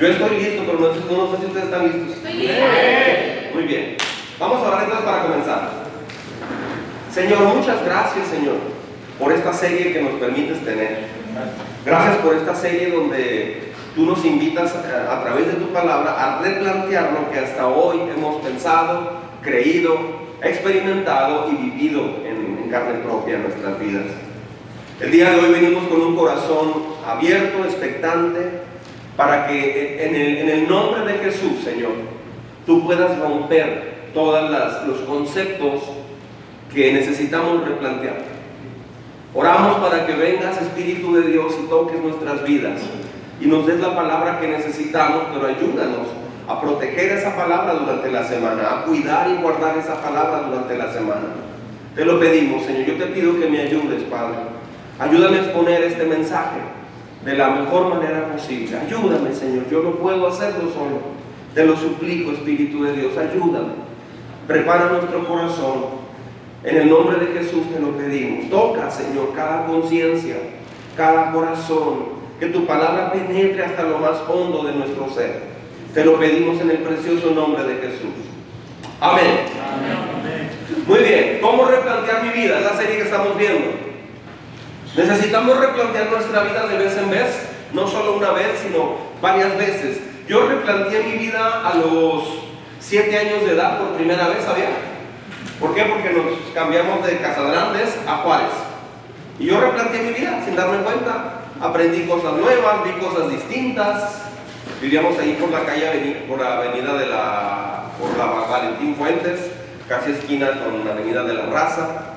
Yo estoy listo, pero no, no sé si ustedes están listos. Estoy lista. Muy bien. Vamos a orar entonces para comenzar. Señor, muchas gracias, Señor, por esta serie que nos permites tener. Gracias por esta serie donde tú nos invitas a, a través de tu palabra a replantear lo que hasta hoy hemos pensado, creído, experimentado y vivido en, en carne propia en nuestras vidas. El día de hoy venimos con un corazón abierto, expectante, para que en el, nombre de Jesús, Señor, tú puedas romper todos los conceptos que necesitamos replantear. Oramos para que vengas, Espíritu de Dios, y toques nuestras vidas y nos des la palabra que necesitamos, pero ayúdanos a proteger esa palabra durante la semana, a cuidar y guardar esa palabra durante la semana. Te lo pedimos, Señor. Yo te pido que me ayudes, Padre. Ayúdame a exponer este mensaje de la mejor manera posible. Ayúdame, Señor. Yo no puedo hacerlo solo. Te lo suplico, Espíritu de Dios. Ayúdame. Prepara nuestro corazón. En el nombre de Jesús te lo pedimos. Toca, Señor, cada conciencia, cada corazón. Que tu palabra penetre hasta lo más hondo de nuestro ser. Te lo pedimos en el precioso nombre de Jesús. Amén. Muy bien. ¿Cómo replantear mi vida? Es la serie que estamos viendo. Necesitamos replantear nuestra vida de vez en vez, no solo una vez, sino varias veces. Yo replanteé mi vida a los 7 años de edad por primera vez, ¿sabía? ¿Por qué? Porque nos cambiamos de Casagrandes a Juárez. Y yo replanteé mi vida sin darme cuenta. Aprendí cosas nuevas, vi cosas distintas. Vivíamos ahí por la calle, por la avenida de la, por la Valentín Fuentes, casi esquina con la avenida de la Raza.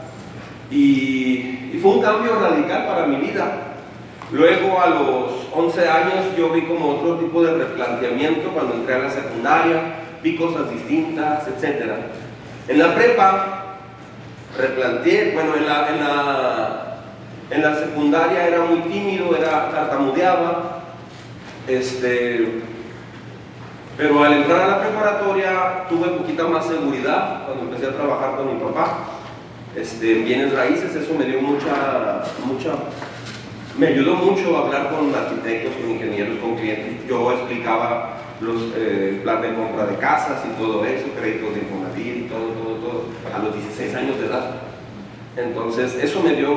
Y, fue un cambio radical para mi vida. Luego a los 11 años yo vi como otro tipo de replanteamiento cuando entré a la secundaria, vi cosas distintas, etc. En la prepa replanteé, bueno, en la, en la, en la secundaria era muy tímido, era tartamudeaba, este, pero al entrar a la preparatoria tuve poquita más seguridad cuando empecé a trabajar con mi papá este, bienes raíces, eso me dio mucha, mucha, me ayudó mucho a hablar con arquitectos, con ingenieros, con clientes. Yo explicaba los eh, planes de compra de casas y todo eso, créditos de Infonavit y todo, todo, todo, a los 16 años de edad. Entonces, eso me dio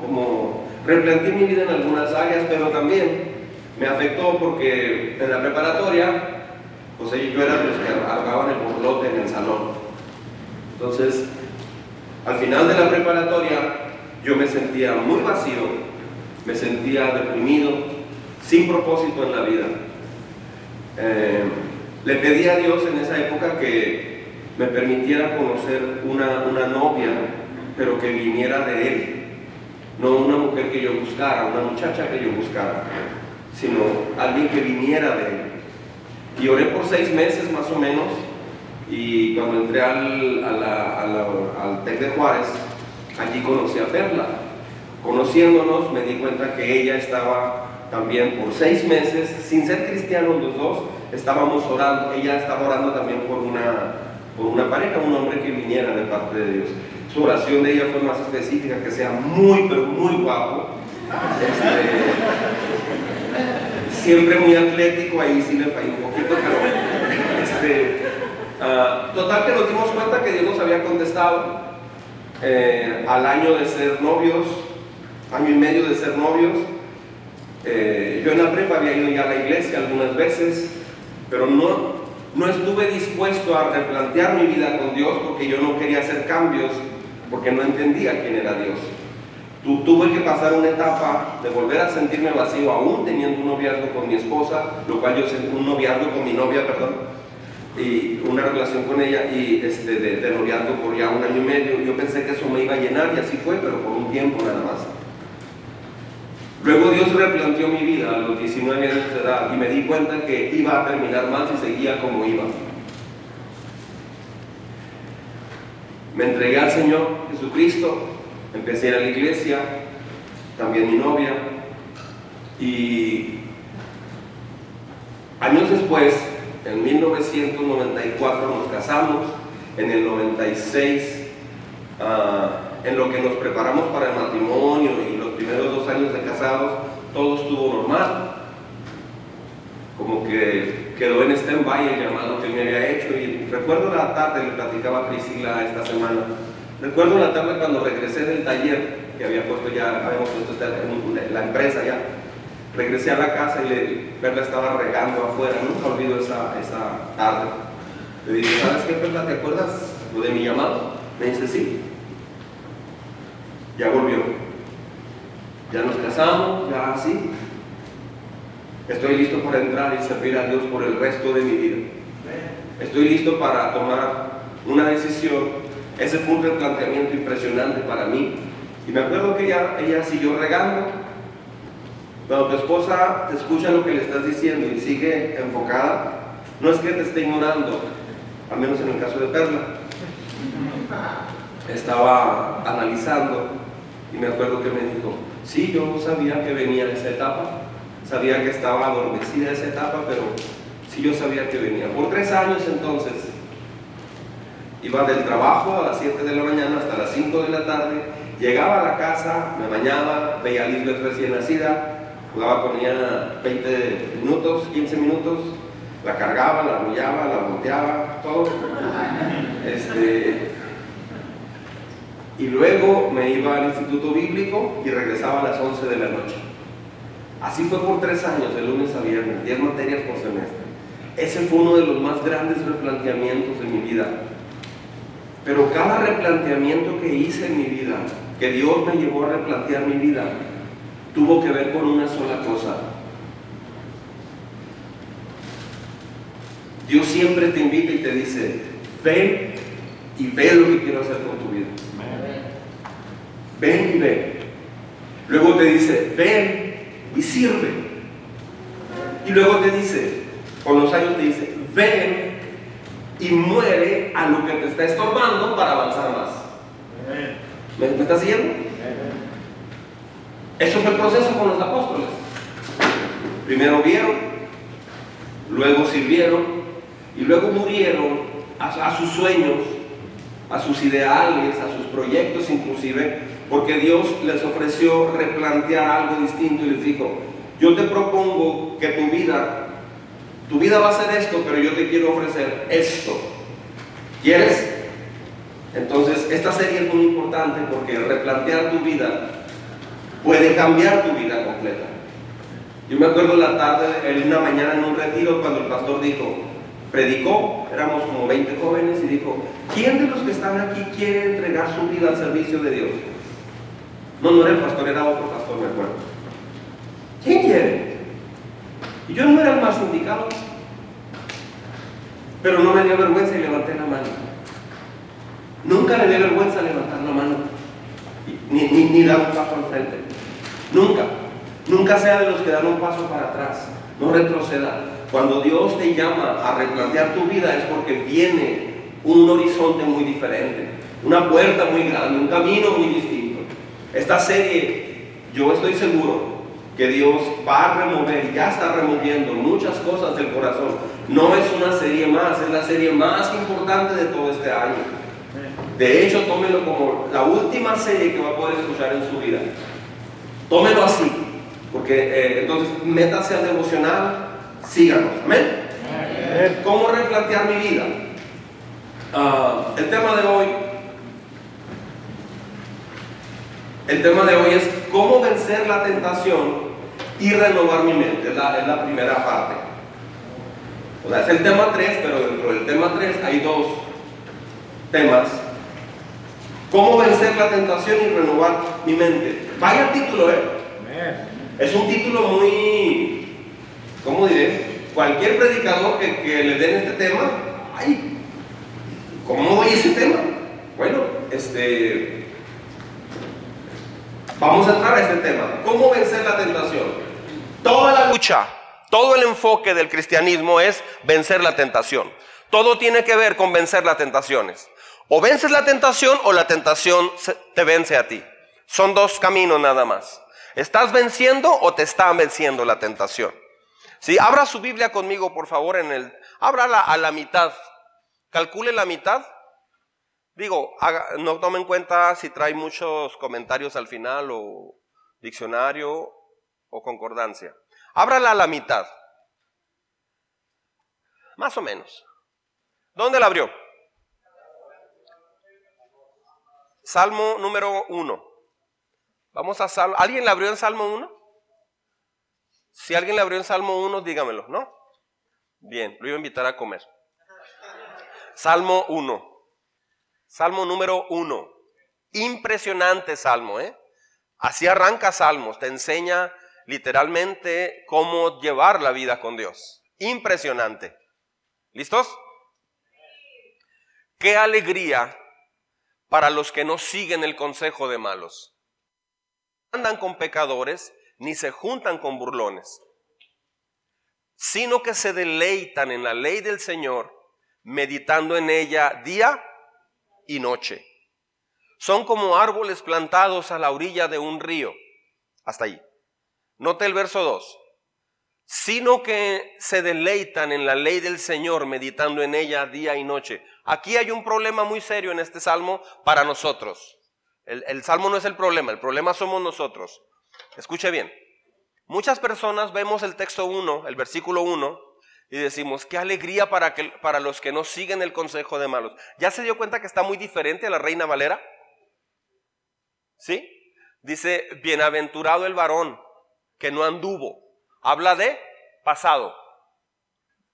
como, replanteé mi vida en algunas áreas, pero también me afectó porque en la preparatoria, pues yo era los que armaban el borlote en el salón. Entonces, al final de la preparatoria yo me sentía muy vacío, me sentía deprimido, sin propósito en la vida. Eh, le pedí a Dios en esa época que me permitiera conocer una, una novia, pero que viniera de Él, no una mujer que yo buscara, una muchacha que yo buscara, sino alguien que viniera de Él. Y oré por seis meses más o menos, y cuando entré al, a al TEC de Juárez, allí conocí a Perla. Conociéndonos me di cuenta que ella estaba también por seis meses, sin ser cristianos los dos, estábamos orando, ella estaba orando también por una, por una pareja, un hombre que viniera de parte de Dios. Su oración de ella fue más específica, que sea muy, pero muy guapo. Este, siempre muy atlético, ahí sí me falló un poquito, pero este, Uh, total que nos dimos cuenta que Dios nos había contestado eh, al año de ser novios, año y medio de ser novios. Eh, yo en la prepa había ido ya a la iglesia algunas veces, pero no, no estuve dispuesto a replantear mi vida con Dios porque yo no quería hacer cambios, porque no entendía quién era Dios. Tu, tuve que pasar una etapa de volver a sentirme vacío aún teniendo un noviazgo con mi esposa, lo cual yo un noviazgo con mi novia, perdón, y una relación con ella y este, de, de noviazgo por ya un año y medio. Yo pensé que eso me iba a llenar y así fue, pero por un tiempo nada más. Luego Dios replanteó mi vida a los 19 años de edad y me di cuenta que iba a terminar mal si seguía como iba. Me entregué al Señor Jesucristo, empecé a ir a la iglesia, también mi novia, y años después en 1994 nos casamos, en el 96, uh, en lo que nos preparamos para el matrimonio y los primeros dos años de casados, todo estuvo normal. como que quedó en stand-by el llamado que me había hecho. Y recuerdo la tarde, le platicaba a Priscila esta semana, recuerdo la tarde cuando regresé del taller que había puesto ya, habíamos puesto la empresa ya, regresé a la casa y le, Perla estaba regando afuera, nunca olvido esa, esa tarde. Le dije, ¿sabes qué, Perla? ¿Te acuerdas de mi llamado? Me dice, sí. Ya volvió. Ya nos casamos, ya así. Estoy listo para entrar y servir a Dios por el resto de mi vida. Estoy listo para tomar una decisión. Ese fue un replanteamiento impresionante para mí. Y me acuerdo que ella, ella siguió regando. Cuando tu esposa escucha lo que le estás diciendo y sigue enfocada, no es que te esté ignorando, al menos en el caso de Perla. Estaba analizando y me acuerdo que me dijo, sí, yo sabía que venía esa etapa, sabía que estaba adormecida esa etapa, pero sí yo sabía que venía. Por tres años entonces, iba del trabajo a las 7 de la mañana hasta las 5 de la tarde, llegaba a la casa, me bañaba, veía a Lisbeth recién nacida, jugaba con ella 20 minutos, 15 minutos, la cargaba, la arrullaba, la volteaba, todo. Este, y luego me iba al instituto bíblico y regresaba a las 11 de la noche. Así fue por tres años, de lunes a viernes, 10 materias por semestre. Ese fue uno de los más grandes replanteamientos de mi vida. Pero cada replanteamiento que hice en mi vida, que Dios me llevó a replantear mi vida, tuvo que ver con una sola cosa. Dios siempre te invita y te dice, ven y ve lo que quiero hacer con tu vida. Ven y ve. Luego te dice, ven y sirve. Y luego te dice, con los años te dice, ven y muere a lo que te está estorbando para avanzar más. ¿Me, ¿Me estás siguiendo? Eso fue el proceso con los apóstoles. Primero vieron, luego sirvieron y luego murieron a, a sus sueños, a sus ideales, a sus proyectos inclusive, porque Dios les ofreció replantear algo distinto y les dijo, yo te propongo que tu vida, tu vida va a ser esto, pero yo te quiero ofrecer esto. ¿Quieres? Entonces, esta serie es muy importante porque replantear tu vida puede cambiar tu vida completa. Yo me acuerdo la tarde, en una mañana en un retiro, cuando el pastor dijo, predicó, éramos como 20 jóvenes, y dijo, ¿quién de los que están aquí quiere entregar su vida al servicio de Dios? No, no era el pastor, era otro pastor, me acuerdo. ¿Quién quiere? Y yo no era el más indicado. Pero no me dio vergüenza y levanté la mano. Nunca le dio vergüenza levantar la mano. Ni, ni, ni dar un paso al frente. Nunca. Nunca sea de los que dan un paso para atrás. No retroceda. Cuando Dios te llama a replantear tu vida es porque viene un horizonte muy diferente, una puerta muy grande, un camino muy distinto. Esta serie, yo estoy seguro que Dios va a remover, ya está removiendo muchas cosas del corazón. No es una serie más, es la serie más importante de todo este año. De hecho, tómelo como la última serie que va a poder escuchar en su vida. Tómelo así, porque eh, entonces métase al devocional, síganos. Amén. ¿Cómo replantear mi vida? Ah, el tema de hoy El tema de hoy es cómo vencer la tentación y renovar mi mente. Es la, primera parte. O sea, es el tema 3, pero dentro del tema 3 hay dos temas. ¿Cómo vencer la tentación y renovar mi mente? Vaya título, ¿eh? Es un título muy, ¿cómo diré? Cualquier predicador que, que le den este tema, ay, ¿cómo voy ese tema? Bueno, este, Vamos a entrar a este tema. ¿Cómo vencer la tentación? Toda la lucha, todo el enfoque del cristianismo es vencer la tentación. Todo tiene que ver con vencer las tentaciones. O vences la tentación o la tentación te vence a ti. Son dos caminos nada más. ¿Estás venciendo o te está venciendo la tentación? Si abra su Biblia conmigo, por favor, en el, ábrala a la mitad. Calcule la mitad. Digo, no tome en cuenta si trae muchos comentarios al final o diccionario o concordancia. Ábrala a la mitad. Más o menos. ¿Dónde la abrió? Salmo número 1. Vamos a Salmo. ¿Alguien la abrió en Salmo 1? Si alguien la abrió en Salmo 1, dígamelo, ¿no? Bien, lo iba a invitar a comer. Salmo 1. Salmo número 1. Impresionante salmo, ¿eh? Así arranca Salmos, te enseña literalmente cómo llevar la vida con Dios. Impresionante. ¿Listos? Qué alegría para los que no siguen el consejo de malos. Andan con pecadores ni se juntan con burlones, sino que se deleitan en la ley del Señor, meditando en ella día y noche. Son como árboles plantados a la orilla de un río. Hasta ahí. Note el verso 2. Sino que se deleitan en la ley del Señor, meditando en ella día y noche. Aquí hay un problema muy serio en este salmo para nosotros. El, salmo no es el problema, el problema somos nosotros. Escuche bien. Muchas personas vemos el texto 1, el versículo 1, y decimos, qué alegría para, que, para los que no siguen el consejo de malos. ¿Ya se dio cuenta que está muy diferente a la Reina Valera? ¿Sí? Dice, bienaventurado el varón que no anduvo. Habla de pasado.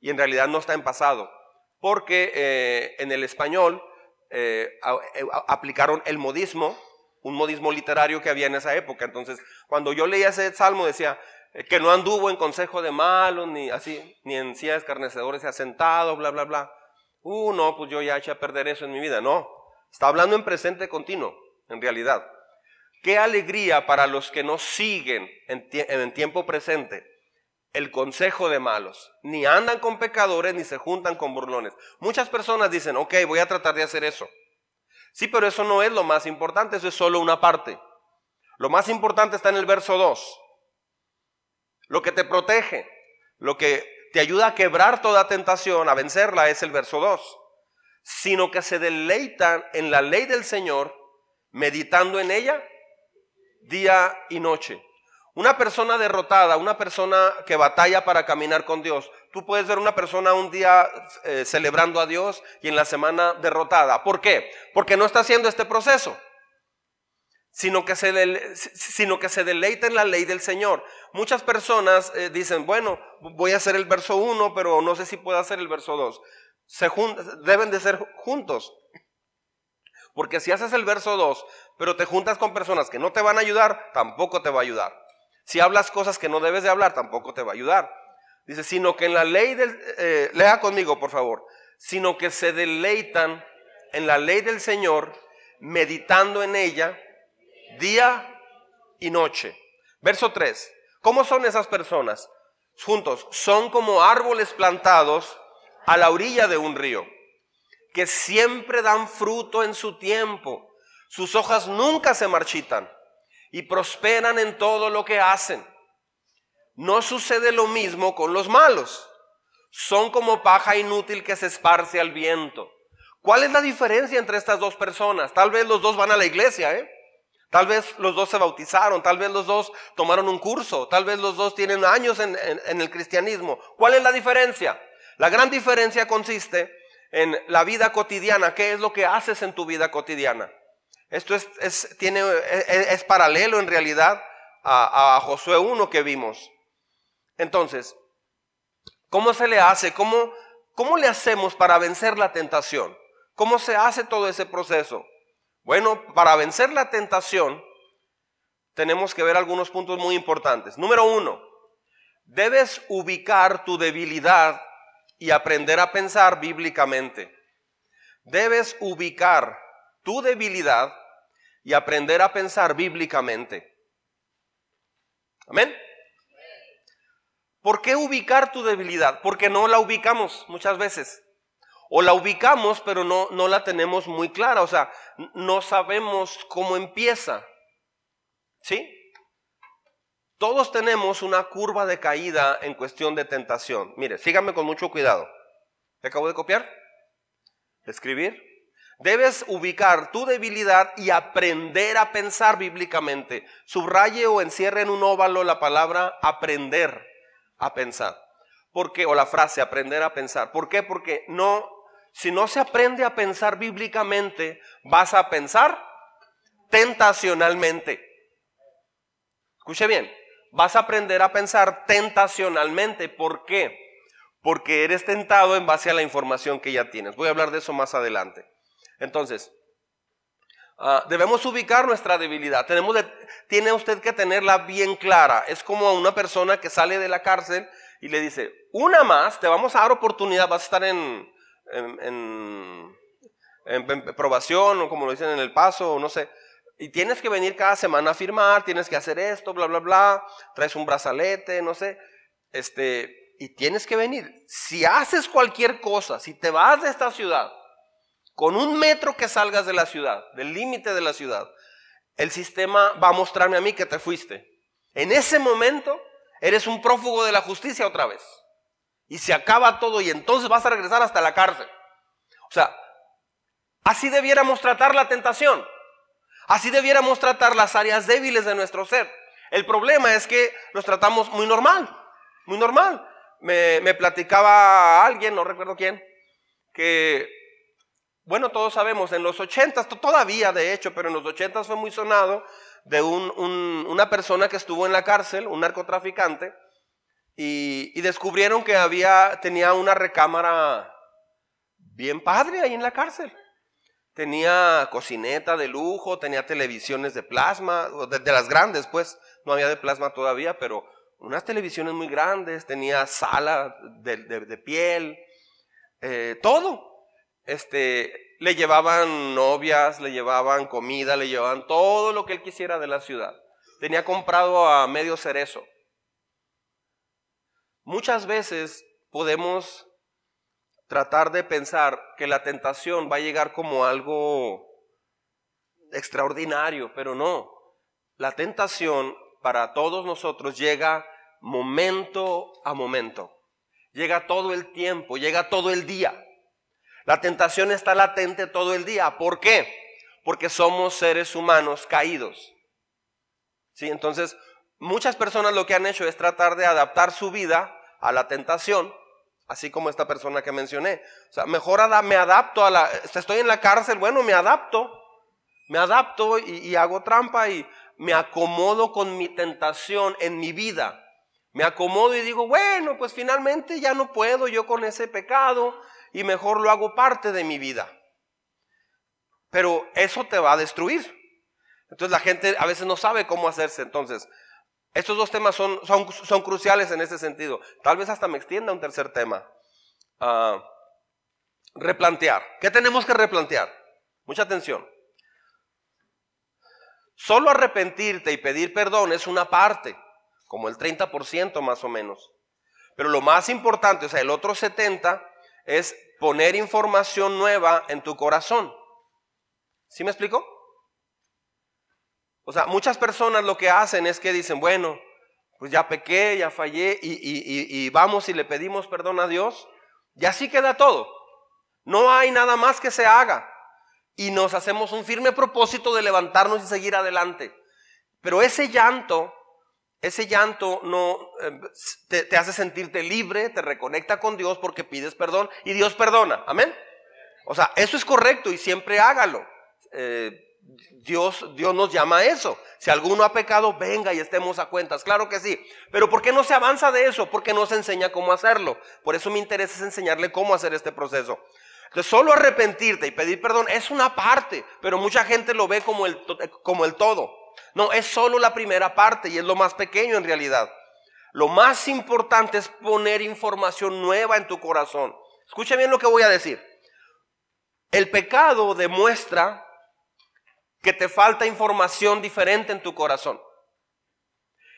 Y en realidad no está en pasado. Porque eh, en el español eh, eh, aplicaron el modismo, un modismo literario que había en esa época. Entonces, cuando yo leía ese salmo decía que no anduvo en consejo de malos, ni así, ni en silla de escarnecedores se ha sentado, bla, bla, bla. Uh, no, pues yo ya eché a perder eso en mi vida. No, está hablando en presente continuo, en realidad. Qué alegría para los que no siguen en, tiempo presente el consejo de malos. Ni andan con pecadores ni se juntan con burlones. Muchas personas dicen, ok, voy a tratar de hacer eso. Sí, pero eso no es lo más importante, eso es solo una parte. Lo más importante está en el verso 2. Lo que te protege, lo que te ayuda a quebrar toda tentación, a vencerla, es el verso 2. Sino que se deleitan en la ley del Señor, meditando en ella día y noche. Una persona derrotada, una persona que batalla para caminar con Dios. Tú puedes ver una persona un día eh, celebrando a Dios y en la semana derrotada. ¿Por qué? Porque no está haciendo este proceso, sino que se, sino que se deleita en la ley del Señor. Muchas personas eh, dicen, bueno, voy a hacer el verso 1, pero no sé si puedo hacer el verso 2. Se deben de ser juntos. Porque si haces el verso 2, pero te juntas con personas que no te van a ayudar, tampoco te va a ayudar. Si hablas cosas que no debes de hablar, tampoco te va a ayudar. Dice, sino que en la ley del, eh, lea conmigo por favor, sino que se deleitan en la ley del Señor, meditando en ella día y noche. Verso 3, ¿cómo son esas personas? Juntos, son como árboles plantados a la orilla de un río que siempre dan fruto en su tiempo. Sus hojas nunca se marchitan y prosperan en todo lo que hacen. No sucede lo mismo con los malos. Son como paja inútil que se esparce al viento. ¿Cuál es la diferencia entre estas dos personas? Tal vez los dos van a la iglesia, ¿eh? Tal vez los dos se bautizaron, tal vez los dos tomaron un curso, tal vez los dos tienen años en, en el cristianismo. ¿Cuál es la diferencia? La gran diferencia consiste en la vida cotidiana, ¿qué es lo que haces en tu vida cotidiana? Esto es, tiene, es, paralelo en realidad a, a, Josué 1 que vimos. Entonces, ¿cómo se le hace? ¿Cómo, ¿Cómo le hacemos para vencer la tentación? ¿Cómo se hace todo ese proceso? Bueno, para vencer la tentación tenemos que ver algunos puntos muy importantes. Número uno, debes ubicar tu debilidad y aprender a pensar bíblicamente. Debes ubicar tu debilidad y aprender a pensar bíblicamente. Amén. ¿Por qué ubicar tu debilidad? Porque no la ubicamos muchas veces. O la ubicamos, pero no, no la tenemos muy clara. O sea, no sabemos cómo empieza. ¿Sí? Todos tenemos una curva de caída en cuestión de tentación. Mire, síganme con mucho cuidado. ¿Te acabo de copiar? escribir? Debes ubicar tu debilidad y aprender a pensar bíblicamente. Subraye o encierre en un óvalo la palabra aprender a pensar. ¿Por qué? O la frase, aprender a pensar. ¿Por qué? Porque no, si no se aprende a pensar bíblicamente, vas a pensar tentacionalmente. Escuche bien, vas a aprender a pensar tentacionalmente. ¿Por qué? Porque eres tentado en base a la información que ya tienes. Voy a hablar de eso más adelante. Entonces, ah, debemos ubicar nuestra debilidad. Tiene usted que tenerla bien clara. Es como una persona que sale de la cárcel y le dice, una más, te vamos a dar oportunidad, vas a estar en, en, en, probación o como lo dicen en el paso, o no sé. Y tienes que venir cada semana a firmar, tienes que hacer esto, bla, bla, bla, traes un brazalete, no sé. Este, y tienes que venir. Si haces cualquier cosa, si te vas de esta ciudad, con un metro que salgas de la ciudad, del límite de la ciudad, el sistema va a mostrarme a mí que te fuiste. En ese momento eres un prófugo de la justicia otra vez. Y se acaba todo y entonces vas a regresar hasta la cárcel. O sea, así debiéramos tratar la tentación. Así debiéramos tratar las áreas débiles de nuestro ser. El problema es que los tratamos muy normal, muy normal. Me, me platicaba alguien, no recuerdo quién, que, bueno, todos sabemos, en los ochentas, todavía de hecho, pero en los ochentas fue muy sonado de una persona que estuvo en la cárcel, un narcotraficante, y, descubrieron que había, tenía una recámara bien padre ahí en la cárcel. Tenía cocineta de lujo, tenía televisiones de plasma, de, las grandes pues, no había de plasma todavía, pero unas televisiones muy grandes, tenía sala de, piel, eh, todo. Este, le llevaban novias, le llevaban comida, le llevaban todo lo que él quisiera de la ciudad. Tenía comprado a medio cerezo. Muchas veces podemos tratar de pensar que la tentación va a llegar como algo extraordinario, pero no. La tentación para todos nosotros llega momento a momento. Llega todo el tiempo, llega todo el día. La tentación está latente todo el día. ¿Por qué? Porque somos seres humanos caídos. ¿Sí? Entonces, muchas personas lo que han hecho es tratar de adaptar su vida a la tentación, así como esta persona que mencioné. O sea, mejor me adapto a la... Estoy en la cárcel, bueno, me adapto. Me adapto y, y hago trampa y me acomodo con mi tentación en mi vida. Me acomodo y digo, bueno, pues finalmente ya no puedo yo con ese pecado y mejor lo hago parte de mi vida. Pero eso te va a destruir. Entonces la gente a veces no sabe cómo hacerse. Entonces, estos dos temas son, son, son cruciales en ese sentido. Tal vez hasta me extienda un tercer tema. Ah, replantear. ¿Qué tenemos que replantear? Mucha atención. Solo arrepentirte y pedir perdón es una parte, como el 30% más o menos. Pero lo más importante, o sea, el otro 70% es poner información nueva en tu corazón. ¿Sí me explico? O sea, muchas personas lo que hacen es que dicen, bueno, pues ya pequé, ya fallé y, vamos y le pedimos perdón a Dios. Y así queda todo. No hay nada más que se haga. Y nos hacemos un firme propósito de levantarnos y seguir adelante. Pero ese llanto ese llanto no em, te, hace sentirte libre, te reconecta con Dios porque pides perdón y Dios perdona. Amén. O sea, eso es correcto y siempre hágalo. Eh, Dios, Dios nos llama a eso. Si alguno ha pecado, venga y estemos a cuentas. Claro que sí. Pero ¿por qué no se avanza de eso? Porque no se enseña cómo hacerlo. Por eso me interesa es enseñarle cómo hacer este proceso. Entonces, solo arrepentirte y pedir perdón es una parte, pero mucha gente lo ve como el, como el todo. No, es solo la primera parte y es lo más pequeño en realidad. Lo más importante es poner información nueva en tu corazón. Escucha bien lo que voy a decir. El pecado demuestra que te falta información diferente en tu corazón.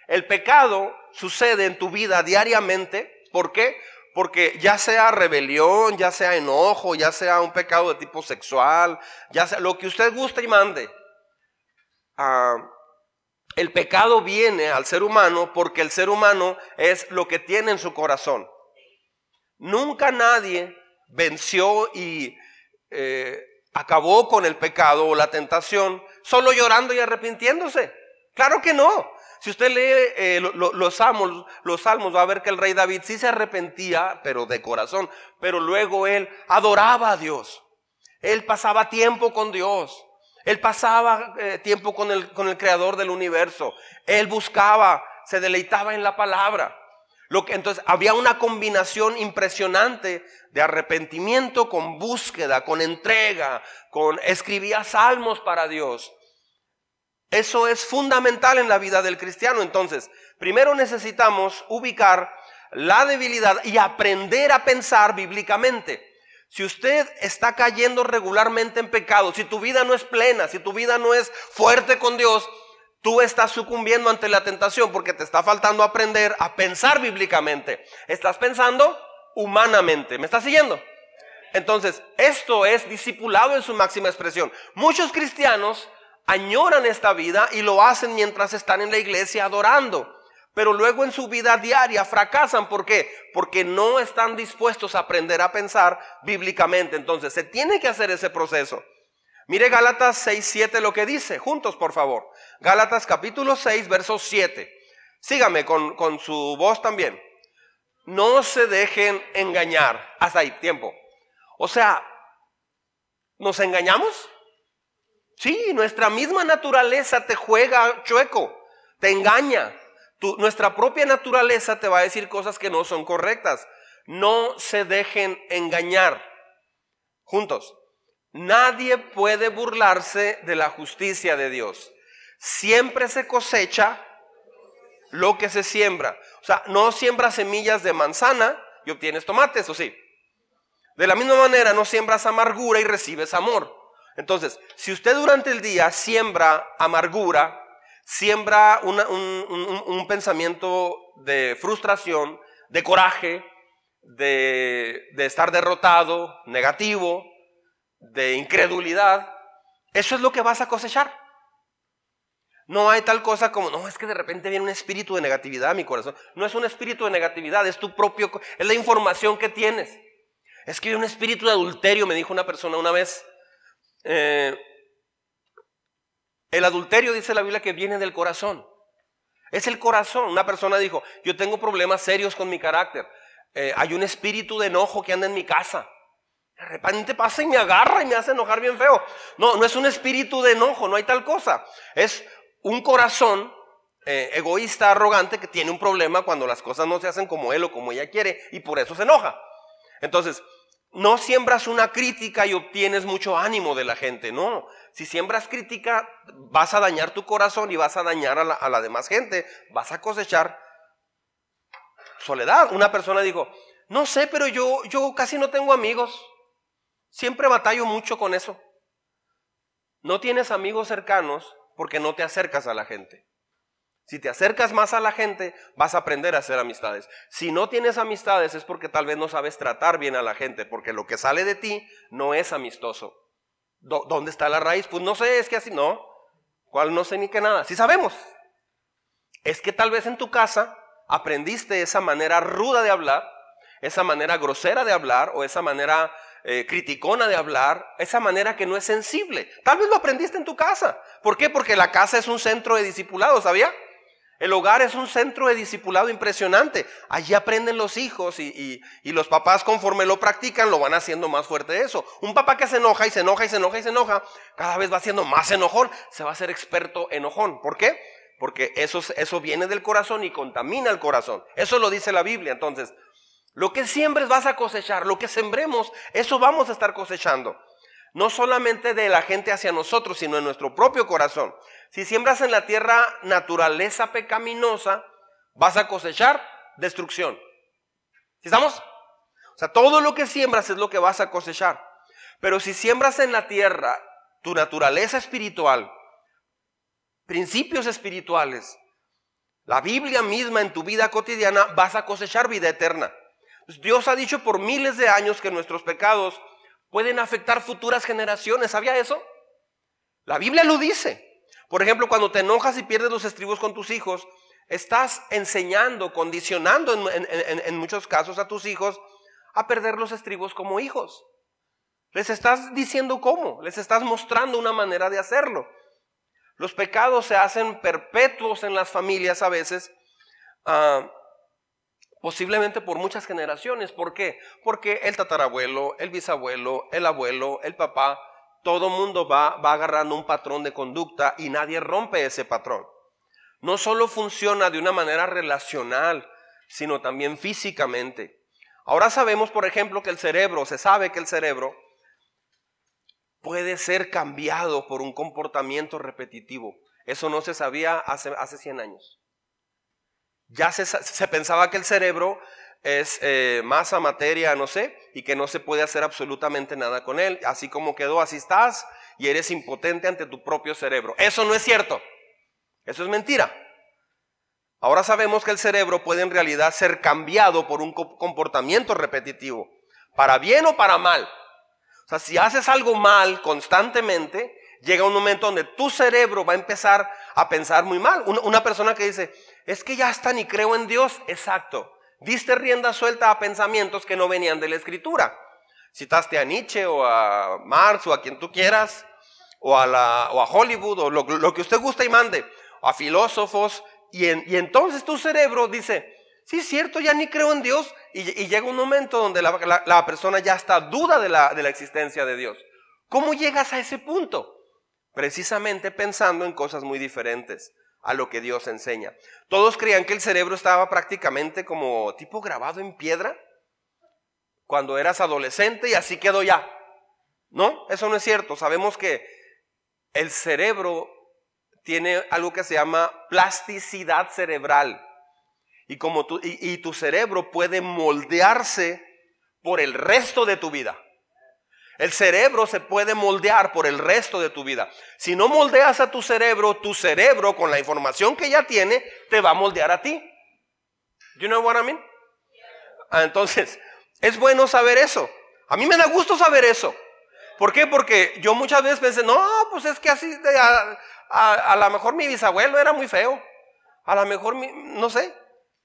El pecado sucede en tu vida diariamente. ¿Por qué? Porque ya sea rebelión, ya sea enojo, ya sea un pecado de tipo sexual, ya sea lo que usted guste y mande. Ah, el pecado viene al ser humano porque el ser humano es lo que tiene en su corazón. Nunca nadie venció y eh, acabó con el pecado o la tentación solo llorando y arrepintiéndose. Claro que no. Si usted lee eh, los, salmos, los salmos, va a ver que el rey David sí se arrepentía, pero de corazón. Pero luego él adoraba a Dios. Él pasaba tiempo con Dios. Él pasaba eh, tiempo con el, con el creador del universo. Él buscaba, se deleitaba en la palabra. Lo que, entonces había una combinación impresionante de arrepentimiento con búsqueda, con entrega, con escribía salmos para Dios. Eso es fundamental en la vida del cristiano. Entonces, primero necesitamos ubicar la debilidad y aprender a pensar bíblicamente. Si usted está cayendo regularmente en pecado, si tu vida no es plena, si tu vida no es fuerte con Dios, tú estás sucumbiendo ante la tentación porque te está faltando aprender a pensar bíblicamente. Estás pensando humanamente. ¿Me estás siguiendo? Entonces, esto es discipulado en su máxima expresión. Muchos cristianos añoran esta vida y lo hacen mientras están en la iglesia adorando pero luego en su vida diaria fracasan. ¿Por qué? Porque no están dispuestos a aprender a pensar bíblicamente. Entonces, se tiene que hacer ese proceso. Mire Gálatas 6, 7 lo que dice, juntos por favor. Gálatas capítulo 6, verso 7. Sígame con, con su voz también. No se dejen engañar. Hasta ahí, tiempo. O sea, ¿nos engañamos? Sí, nuestra misma naturaleza te juega chueco, te engaña nuestra propia naturaleza te va a decir cosas que no son correctas. No se dejen engañar. Juntos. Nadie puede burlarse de la justicia de Dios. Siempre se cosecha lo que se siembra. O sea, no siembras semillas de manzana y obtienes tomates, ¿o sí? De la misma manera, no siembras amargura y recibes amor. Entonces, si usted durante el día siembra amargura, siembra un, pensamiento de frustración, de coraje, de, de estar derrotado, negativo, de incredulidad, eso es lo que vas a cosechar. No hay tal cosa como, no, es que de repente viene un espíritu de negatividad a mi corazón. No es un espíritu de negatividad, es tu propio, es la información que tienes. Es que hay un espíritu de adulterio, me dijo una persona una vez. Eh, el adulterio dice la Biblia que viene del corazón. Es el corazón. Una persona dijo, yo tengo problemas serios con mi carácter. Eh, hay un espíritu de enojo que anda en mi casa. De repente pasa y me agarra y me hace enojar bien feo. No, no es un espíritu de enojo, no hay tal cosa. Es un corazón eh, egoísta, arrogante, que tiene un problema cuando las cosas no se hacen como él o como ella quiere y por eso se enoja. Entonces, no siembras una crítica y obtienes mucho ánimo de la gente, no. Si siembras crítica, vas a dañar tu corazón y vas a dañar a la, demás gente, vas a cosechar soledad. Una persona dijo, no sé, pero yo, yo casi no tengo amigos, siempre batallo mucho con eso. No tienes amigos cercanos porque no te acercas a la gente. Si te acercas más a la gente, vas a aprender a hacer amistades. Si no tienes amistades es porque tal vez no sabes tratar bien a la gente, porque lo que sale de ti no es amistoso. ¿Dónde está la raíz? Pues no sé, es que así no. ¿Cuál no sé ni qué nada? Sí sabemos. Es que tal vez en tu casa aprendiste esa manera ruda de hablar, esa manera grosera de hablar o esa manera eh, criticona de hablar, esa manera que no es sensible. Tal vez lo aprendiste en tu casa. ¿Por qué? Porque la casa es un centro de discipulado, ¿sabía? El hogar es un centro de discipulado impresionante. Allí aprenden los hijos y, los papás conforme lo practican lo van haciendo más fuerte eso. Un papá que se enoja y se enoja y se enoja y se enoja, cada vez va siendo más enojón, se va a ser experto enojón. ¿Por qué? Porque eso, eso viene del corazón y contamina el corazón. Eso lo dice la Biblia. Entonces, lo que siembres vas a cosechar, lo que sembremos, eso vamos a estar cosechando. No solamente de la gente hacia nosotros, sino en nuestro propio corazón. Si siembras en la tierra naturaleza pecaminosa, vas a cosechar destrucción. ¿Sí estamos? O sea, todo lo que siembras es lo que vas a cosechar. Pero si siembras en la tierra tu naturaleza espiritual, principios espirituales, la Biblia misma en tu vida cotidiana, vas a cosechar vida eterna. Dios ha dicho por miles de años que nuestros pecados pueden afectar futuras generaciones. ¿Sabía eso? La Biblia lo dice. Por ejemplo, cuando te enojas y pierdes los estribos con tus hijos, estás enseñando, condicionando en, muchos casos a tus hijos a perder los estribos como hijos. Les estás diciendo cómo, les estás mostrando una manera de hacerlo. Los pecados se hacen perpetuos en las familias a veces, ah, posiblemente por muchas generaciones. ¿Por qué? Porque el tatarabuelo, el bisabuelo, el abuelo, el papá, todo mundo va, va agarrando un patrón de conducta y nadie rompe ese patrón. No solo funciona de una manera relacional, sino también físicamente. Ahora sabemos, por ejemplo, que el cerebro, se sabe que el cerebro puede ser cambiado por un comportamiento repetitivo. Eso no se sabía hace, hace 100 años. Ya se, pensaba que el cerebro es eh, masa, materia, no sé, y que no se puede hacer absolutamente nada con él. Así como quedó, así estás, y eres impotente ante tu propio cerebro. Eso no es cierto. Eso es mentira. Ahora sabemos que el cerebro puede en realidad ser cambiado por un comportamiento repetitivo, para bien o para mal. O sea, si haces algo mal constantemente, llega un momento donde tu cerebro va a empezar a pensar muy mal. Una, persona que dice, es que ya está ni creo en Dios, exacto. Diste rienda suelta a pensamientos que no venían de la escritura. Citaste a Nietzsche o a Marx o a quien tú quieras, o a, la, o a Hollywood, o lo, que usted gusta y mande, a filósofos, y, y entonces tu cerebro dice, sí, es cierto, ya ni creo en Dios. Y, llega un momento donde la, persona ya está duda de la, de la existencia de Dios. ¿Cómo llegas a ese punto? Precisamente pensando en cosas muy diferentes a lo que Dios enseña. Todos creían que el cerebro estaba prácticamente como tipo grabado en piedra cuando eras adolescente y así quedó ya. No, eso no es cierto. Sabemos que el cerebro tiene algo que se llama plasticidad cerebral. Y, como tu, y, tu cerebro puede moldearse por el resto de tu vida. El cerebro se puede moldear por el resto de tu vida. Si no moldeas a tu cerebro, tu cerebro con la información que ya tiene te va a moldear a ti. You know what I mean? Ah, entonces, es bueno saber eso. A mí me da gusto saber eso. ¿Por qué? Porque yo muchas veces pensé, no, pues es que así, a, a, a lo mejor mi bisabuelo era muy feo. A lo mejor, mi, no sé,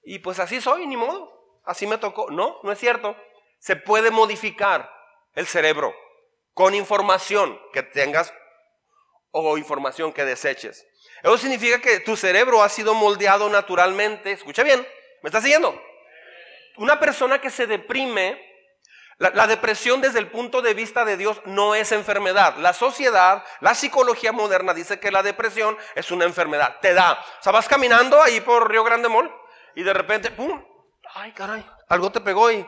y pues así soy, ni modo. Así me tocó. No, no es cierto. Se puede modificar el cerebro con información que tengas o información que deseches. Eso significa que tu cerebro ha sido moldeado naturalmente. Escucha bien, ¿me está siguiendo? Una persona que se deprime, la, la, depresión desde el punto de vista de Dios no es enfermedad. La sociedad, la psicología moderna dice que la depresión es una enfermedad. Te da. O sea, vas caminando ahí por Río Grande Mall y de repente, ¡pum! ¡Ay, caray! Algo te pegó y.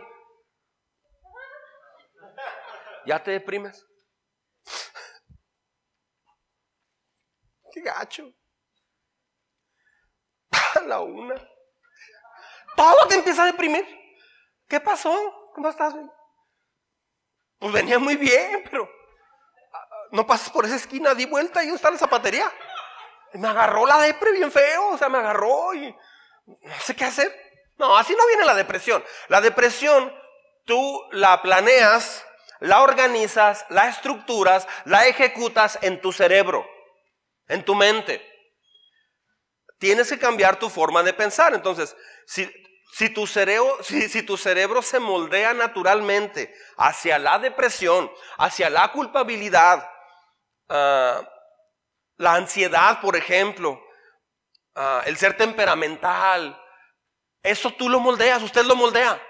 Ya te deprimes. ¡Qué gacho! A la una. Todo te empieza a deprimir. ¿Qué pasó? ¿Cómo estás? Pues venía muy bien, pero ah, no pasas por esa esquina, di vuelta y está la zapatería. me agarró la depre bien feo, o sea, me agarró y no sé qué hacer. No, así no viene la depresión. La depresión tú la planeas, la organizas, la estructuras, la ejecutas en tu cerebro, en tu mente. Tienes que cambiar tu forma de pensar. Entonces, si, tu, cerebro, si, tu cerebro se moldea naturalmente hacia la depresión, hacia la culpabilidad, ah, la ansiedad, por ejemplo, Ah, el ser temperamental. Eso tú lo moldeas, usted lo moldea.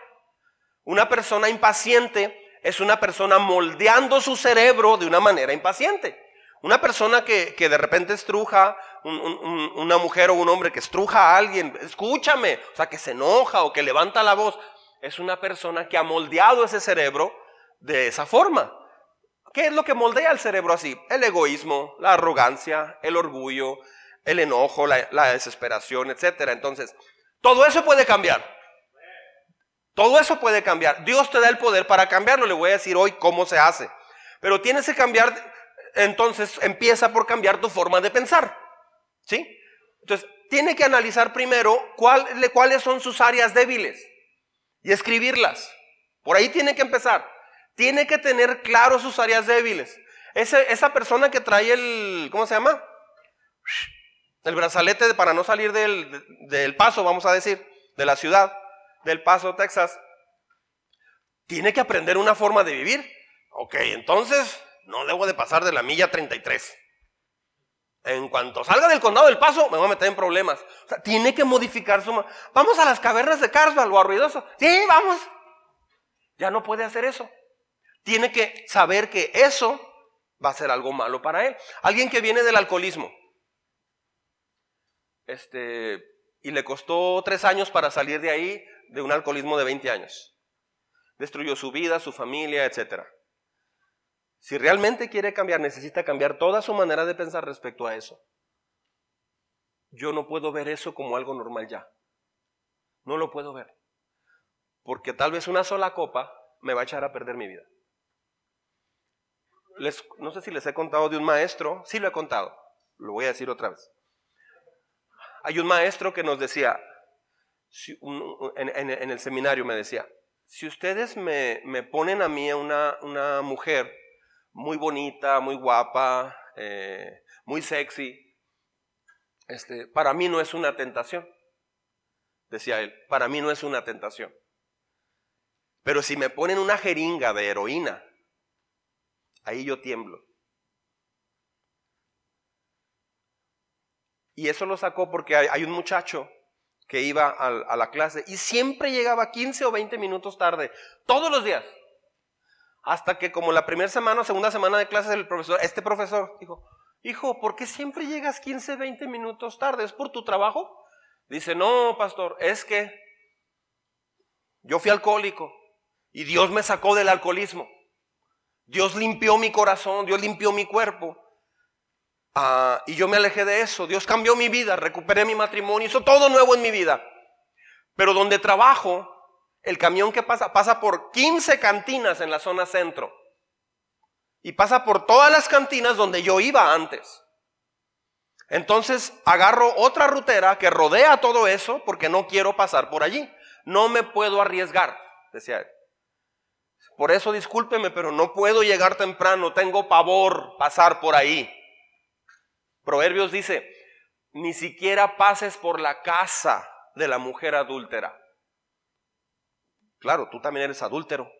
Una persona impaciente es una persona moldeando su cerebro de una manera impaciente. Una persona que, de repente estruja, una mujer o un hombre que estruja a alguien, escúchame, o sea, que se enoja o que levanta la voz, es una persona que ha moldeado ese cerebro de esa forma. ¿Qué es lo que moldea el cerebro así? El egoísmo, la arrogancia, el orgullo, el enojo, la, desesperación, etc. Entonces, todo eso puede cambiar. Todo eso puede cambiar. Dios te da el poder para cambiarlo. Le voy a decir hoy cómo se hace. Pero tienes que cambiar, entonces empieza por cambiar tu forma de pensar. ¿Sí? Entonces, tiene que analizar primero cuáles son sus áreas débiles y escribirlas. Por ahí tiene que empezar. Tiene que tener claro sus áreas débiles. esa persona que trae el, ¿cómo se llama? el brazalete para no salir del, paso, vamos a decir, de la ciudad, del paso, Texas, tiene que aprender una forma de vivir. Ok, entonces no debo de pasar de la milla 33. En cuanto salga del condado del paso, me voy a meter en problemas. O sea, tiene que modificar su... Vamos a las cavernas de Carlsbad o a Ruidoso. Sí, vamos. Ya no puede hacer eso. Tiene que saber que eso va a ser algo malo para él. Alguien que viene del alcoholismo. Este, y le costó tres años para salir de ahí, de un alcoholismo de 20 años. Destruyó su vida, su familia, etc. Si realmente quiere cambiar, necesita cambiar toda su manera de pensar respecto a eso. Yo no puedo ver eso como algo normal ya. No lo puedo ver. Porque tal vez una sola copa me va a echar a perder mi vida. no sé si les he contado de un maestro, sí lo he contado, lo voy a decir otra vez. Hay un maestro que nos decía, en, el seminario me decía, si ustedes me, ponen a mí a una, mujer muy bonita, muy guapa, eh, muy sexy, este, para mí no es una tentación, decía él, para mí no es una tentación. Pero si me ponen una jeringa de heroína, ahí yo tiemblo. Y eso lo sacó porque hay, un muchacho que iba a, la clase y siempre llegaba 15 o 20 minutos tarde, todos los días. Hasta que como la primera semana o segunda semana de clases el profesor, este profesor dijo, hijo, ¿por qué siempre llegas 15, 20 minutos tarde? ¿Es por tu trabajo? Dice, no, pastor, es que yo fui alcohólico y Dios me sacó del alcoholismo. Dios limpió mi corazón, Dios limpió mi cuerpo. Ah, y yo me alejé de eso. Dios cambió mi vida, recuperé mi matrimonio, hizo todo nuevo en mi vida. Pero donde trabajo, el camión que pasa, pasa por 15 cantinas en la zona centro. Y pasa por todas las cantinas donde yo iba antes. Entonces agarro otra rutera que rodea todo eso porque no quiero pasar por allí. No me puedo arriesgar, decía él. Por eso discúlpeme, pero no puedo llegar temprano, tengo pavor pasar por ahí. Proverbios dice, ni siquiera pases por la casa de la mujer adúltera. Claro, tú también eres adúltero.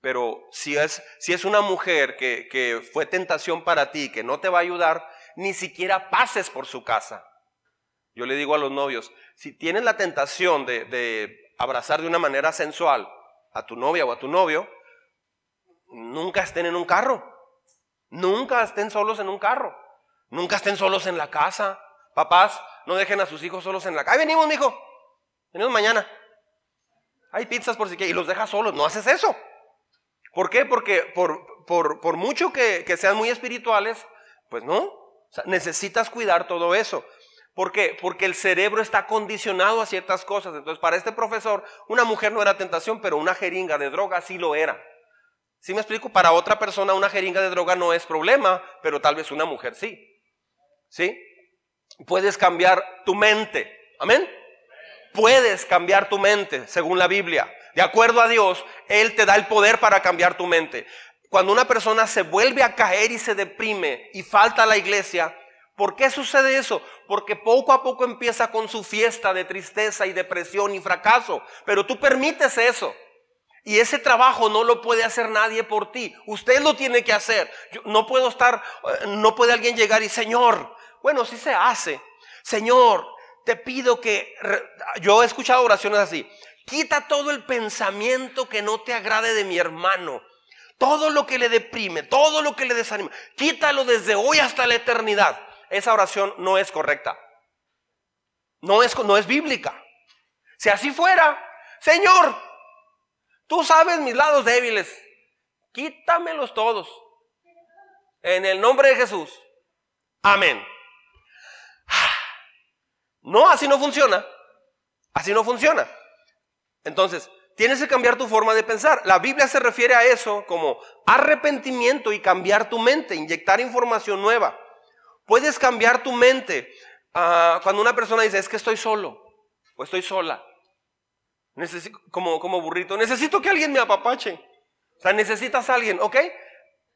Pero si es, si es una mujer que, que fue tentación para ti, que no te va a ayudar, ni siquiera pases por su casa. Yo le digo a los novios, si tienen la tentación de, de abrazar de una manera sensual a tu novia o a tu novio, nunca estén en un carro. Nunca estén solos en un carro. Nunca estén solos en la casa. Papás, no dejen a sus hijos solos en la casa. Ahí venimos, mijo. Venimos mañana. Hay pizzas por si quieres. Y los dejas solos. No haces eso. ¿Por qué? Porque por, por, por mucho que, que, sean muy espirituales, pues no. necesitas cuidar todo eso. ¿Por qué? Porque el cerebro está condicionado a ciertas cosas. Entonces, para este profesor, una mujer no era tentación, pero una jeringa de droga sí lo era. ¿Sí me explico? Para otra persona una jeringa de droga no es problema, pero tal vez una mujer sí. ¿Sí? Puedes cambiar tu mente. Amén. Puedes cambiar tu mente, según la Biblia. De acuerdo a Dios, Él te da el poder para cambiar tu mente. Cuando una persona se vuelve a caer y se deprime y falta a la iglesia, ¿por qué sucede eso? Porque poco a poco empieza con su fiesta de tristeza y depresión y fracaso. Pero tú permites eso. Y ese trabajo no lo puede hacer nadie por ti. Usted lo tiene que hacer. no puedo estar, eh, no puede alguien llegar y, Señor, bueno, sí se hace. Señor, te pido que, yo he escuchado oraciones así, quita todo el pensamiento que no te agrade de mi hermano. Todo lo que le deprime, todo lo que le desanima, quítalo desde hoy hasta la eternidad. Esa oración no es correcta. No es, no es bíblica. Si así fuera, Señor, tú sabes mis lados débiles, quítamelos todos. En el nombre de Jesús. Amén. No, así no funciona. Así no funciona. Entonces, tienes que cambiar tu forma de pensar. La Biblia se refiere a eso como arrepentimiento y cambiar tu mente, inyectar información nueva. Puedes cambiar tu mente ah, cuando una persona dice, es que estoy solo o estoy sola. Necesito, como, como burrito, necesito que alguien me apapache. O sea, necesitas a alguien, ¿ok?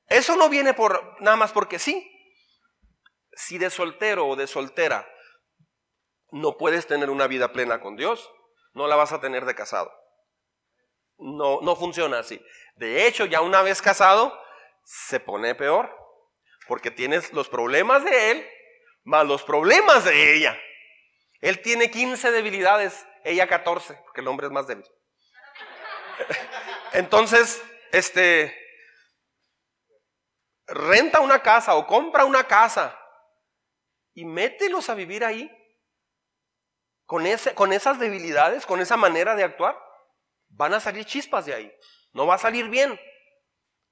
Eso no viene por nada más porque sí. Si de soltero o de soltera no puedes tener una vida plena con Dios, no la vas a tener de casado. No, no funciona así. De hecho, ya una vez casado, se pone peor. Porque tienes los problemas de él más los problemas de ella. Él tiene 15 debilidades, ella 14, porque el hombre es más débil. Entonces, este, renta una casa o compra una casa y mételos a vivir ahí. Con, esas debilidades, con esa manera de actuar, van a salir chispas de ahí. No va a salir bien.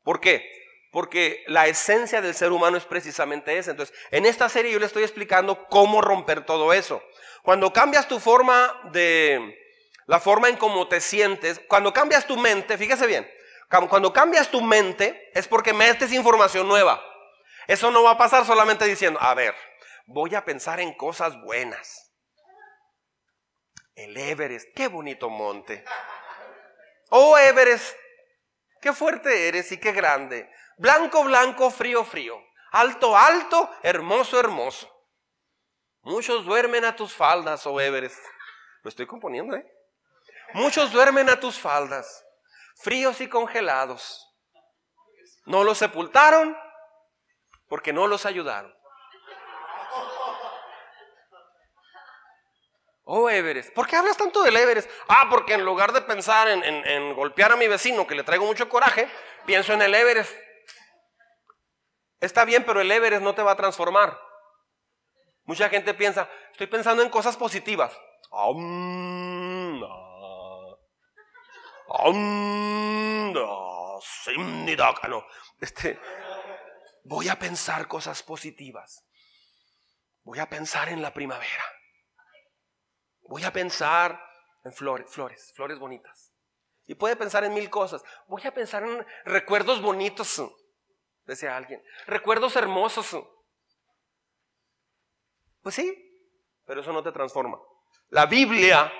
¿Por qué? Porque la esencia del ser humano es precisamente esa. Entonces, en esta serie yo le estoy explicando cómo romper todo eso. Cuando cambias tu forma de, la forma en cómo te sientes, cuando cambias tu mente, fíjese bien, cuando cambias tu mente es porque metes información nueva. Eso no va a pasar solamente diciendo, a ver, voy a pensar en cosas buenas. El Everest, qué bonito monte. Oh Everest, qué fuerte eres y qué grande. Blanco, blanco, frío, frío. Alto, alto, hermoso, hermoso. Muchos duermen a tus faldas, oh Everest. Lo estoy componiendo, ¿eh? Muchos duermen a tus faldas, fríos y congelados. No los sepultaron porque no los ayudaron. Oh, Everest. ¿Por qué hablas tanto del Everest? Ah, porque en lugar de pensar en, golpear a mi vecino, que le traigo mucho coraje, pienso en el Everest. Está bien, pero el Everest no te va a transformar. Mucha gente piensa, estoy pensando en cosas positivas. Este, voy a pensar cosas positivas. Voy a pensar en la primavera. Voy a pensar en flores, flores, flores bonitas. Y puede pensar en mil cosas. Voy a pensar en recuerdos bonitos, decía alguien. Recuerdos hermosos. Pues sí, pero eso no te transforma. La Biblia,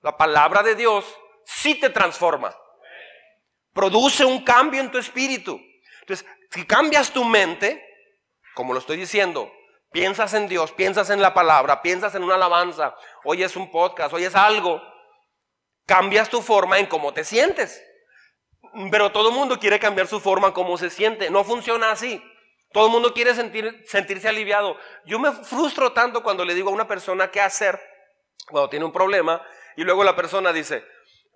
la palabra de Dios, sí te transforma. Produce un cambio en tu espíritu. Entonces, si cambias tu mente, como lo estoy diciendo, piensas en Dios, piensas en la palabra, piensas en una alabanza, oyes un podcast, oyes algo, cambias tu forma en cómo te sientes. Pero todo el mundo quiere cambiar su forma, cómo se siente. No funciona así. Todo el mundo quiere sentir, sentirse aliviado. Yo me frustro tanto cuando le digo a una persona qué hacer cuando tiene un problema y luego la persona dice,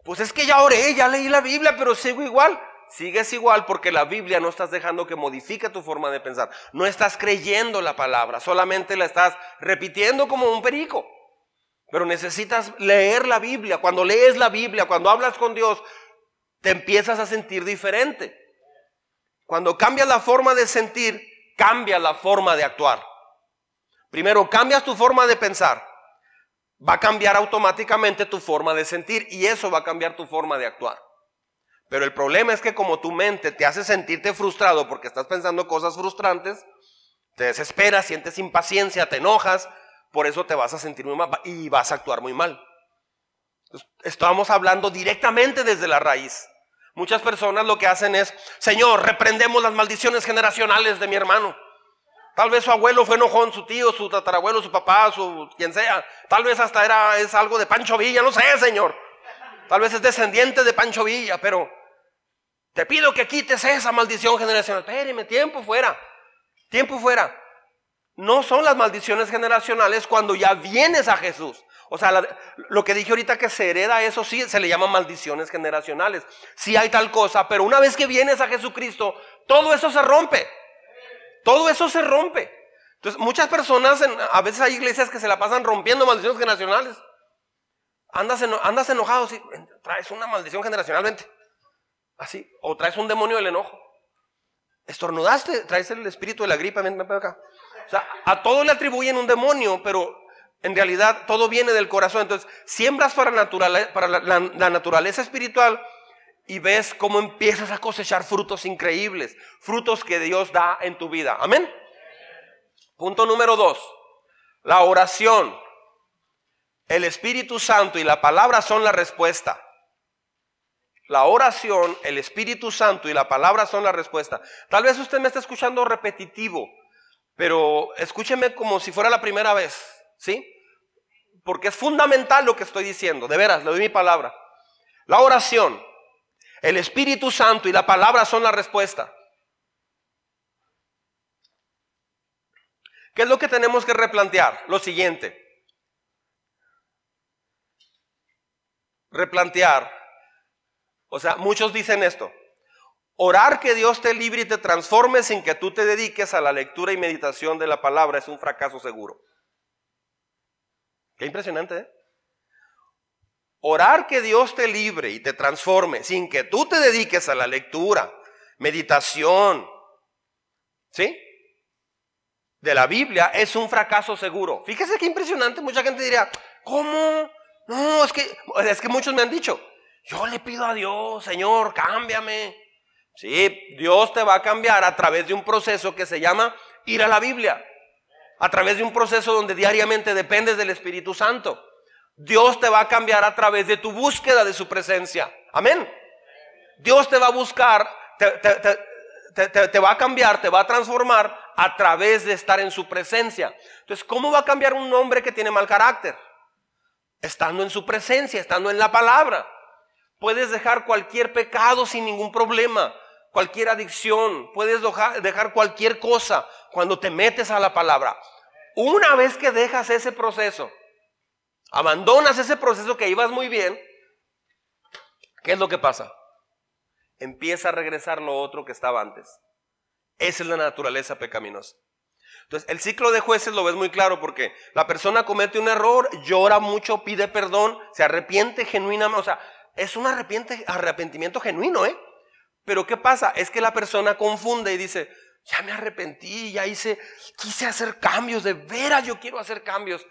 pues es que ya oré, ya leí la Biblia, pero sigo igual. Sigues igual porque la Biblia no estás dejando que modifique tu forma de pensar. No estás creyendo la palabra, solamente la estás repitiendo como un perico. Pero necesitas leer la Biblia. Cuando lees la Biblia, cuando hablas con Dios, te empiezas a sentir diferente. Cuando cambias la forma de sentir, cambia la forma de actuar. Primero, cambias tu forma de pensar va a cambiar automáticamente tu forma de sentir y eso va a cambiar tu forma de actuar. Pero el problema es que como tu mente te hace sentirte frustrado porque estás pensando cosas frustrantes, te desesperas, sientes impaciencia, te enojas, por eso te vas a sentir muy mal y vas a actuar muy mal. Estamos hablando directamente desde la raíz. Muchas personas lo que hacen es, Señor, reprendemos las maldiciones generacionales de mi hermano. Tal vez su abuelo fue enojón, su tío, su tatarabuelo, su papá, su quien sea. Tal vez hasta era es algo de Pancho Villa, no sé, Señor. Tal vez es descendiente de Pancho Villa, pero te pido que quites esa maldición generacional. Espéreme, tiempo fuera. Tiempo fuera. No son las maldiciones generacionales cuando ya vienes a Jesús. O sea, lo que dije ahorita que se hereda, eso sí, se le llama maldiciones generacionales. Sí hay tal cosa, pero una vez que vienes a Jesucristo, todo eso se rompe. Todo eso se rompe. Entonces, muchas personas, a veces hay iglesias que se la pasan rompiendo maldiciones generacionales. Andas, andas enojado, sí, traes una maldición generacional, vente. Así, o traes un demonio del enojo. Estornudaste, traes el espíritu de la gripe, ven, acá. O sea, a todo le atribuyen un demonio, pero en realidad todo viene del corazón. Entonces, siembras para la naturaleza espiritual y ves cómo empiezas a cosechar frutos increíbles, frutos que Dios da en tu vida. Amén. Punto número dos, la oración. El Espíritu Santo y la palabra son la respuesta. La oración, el Espíritu Santo y la palabra son la respuesta. Tal vez usted me está escuchando repetitivo, pero escúcheme como si fuera la primera vez, ¿sí? Porque es fundamental lo que estoy diciendo, de veras, le doy mi palabra. La oración, el Espíritu Santo y la palabra son la respuesta. ¿Qué es lo que tenemos que replantear? Lo siguiente. Replantear. O sea, muchos dicen esto. Orar que Dios te libre y te transforme sin que tú te dediques a la lectura y meditación de la palabra es un fracaso seguro. Qué impresionante, ¿eh? Orar que Dios te libre y te transforme sin que tú te dediques a la lectura, meditación, ¿sí? De la Biblia es un fracaso seguro. Fíjese qué impresionante. Mucha gente diría, ¿cómo? No, es que, es que muchos me han dicho, yo le pido a Dios, Señor, cámbiame. Sí, Dios te va a cambiar a través de un proceso que se llama ir a la Biblia. A través de un proceso donde diariamente dependes del Espíritu Santo. Dios te va a cambiar a través de tu búsqueda de su presencia. Amén. Dios te va a buscar, te, va a cambiar, te va a transformar a través de estar en su presencia. Entonces, ¿cómo va a cambiar un hombre que tiene mal carácter? Estando en su presencia, estando en la palabra. Puedes dejar cualquier pecado sin ningún problema, cualquier adicción, puedes dejar cualquier cosa cuando te metes a la palabra. Una vez que dejas ese proceso, abandonas ese proceso que ibas muy bien, ¿qué es lo que pasa? Empieza a regresar lo otro que estaba antes. Esa es la naturaleza pecaminosa. Entonces, el ciclo de jueces lo ves muy claro porque la persona comete un error, llora mucho, pide perdón, se arrepiente genuinamente, o sea, es un arrepentimiento genuino, ¿eh? Pero ¿qué pasa? Es que la persona confunde y dice, ya me arrepentí, ya hice, quise hacer cambios, de veras yo quiero hacer cambios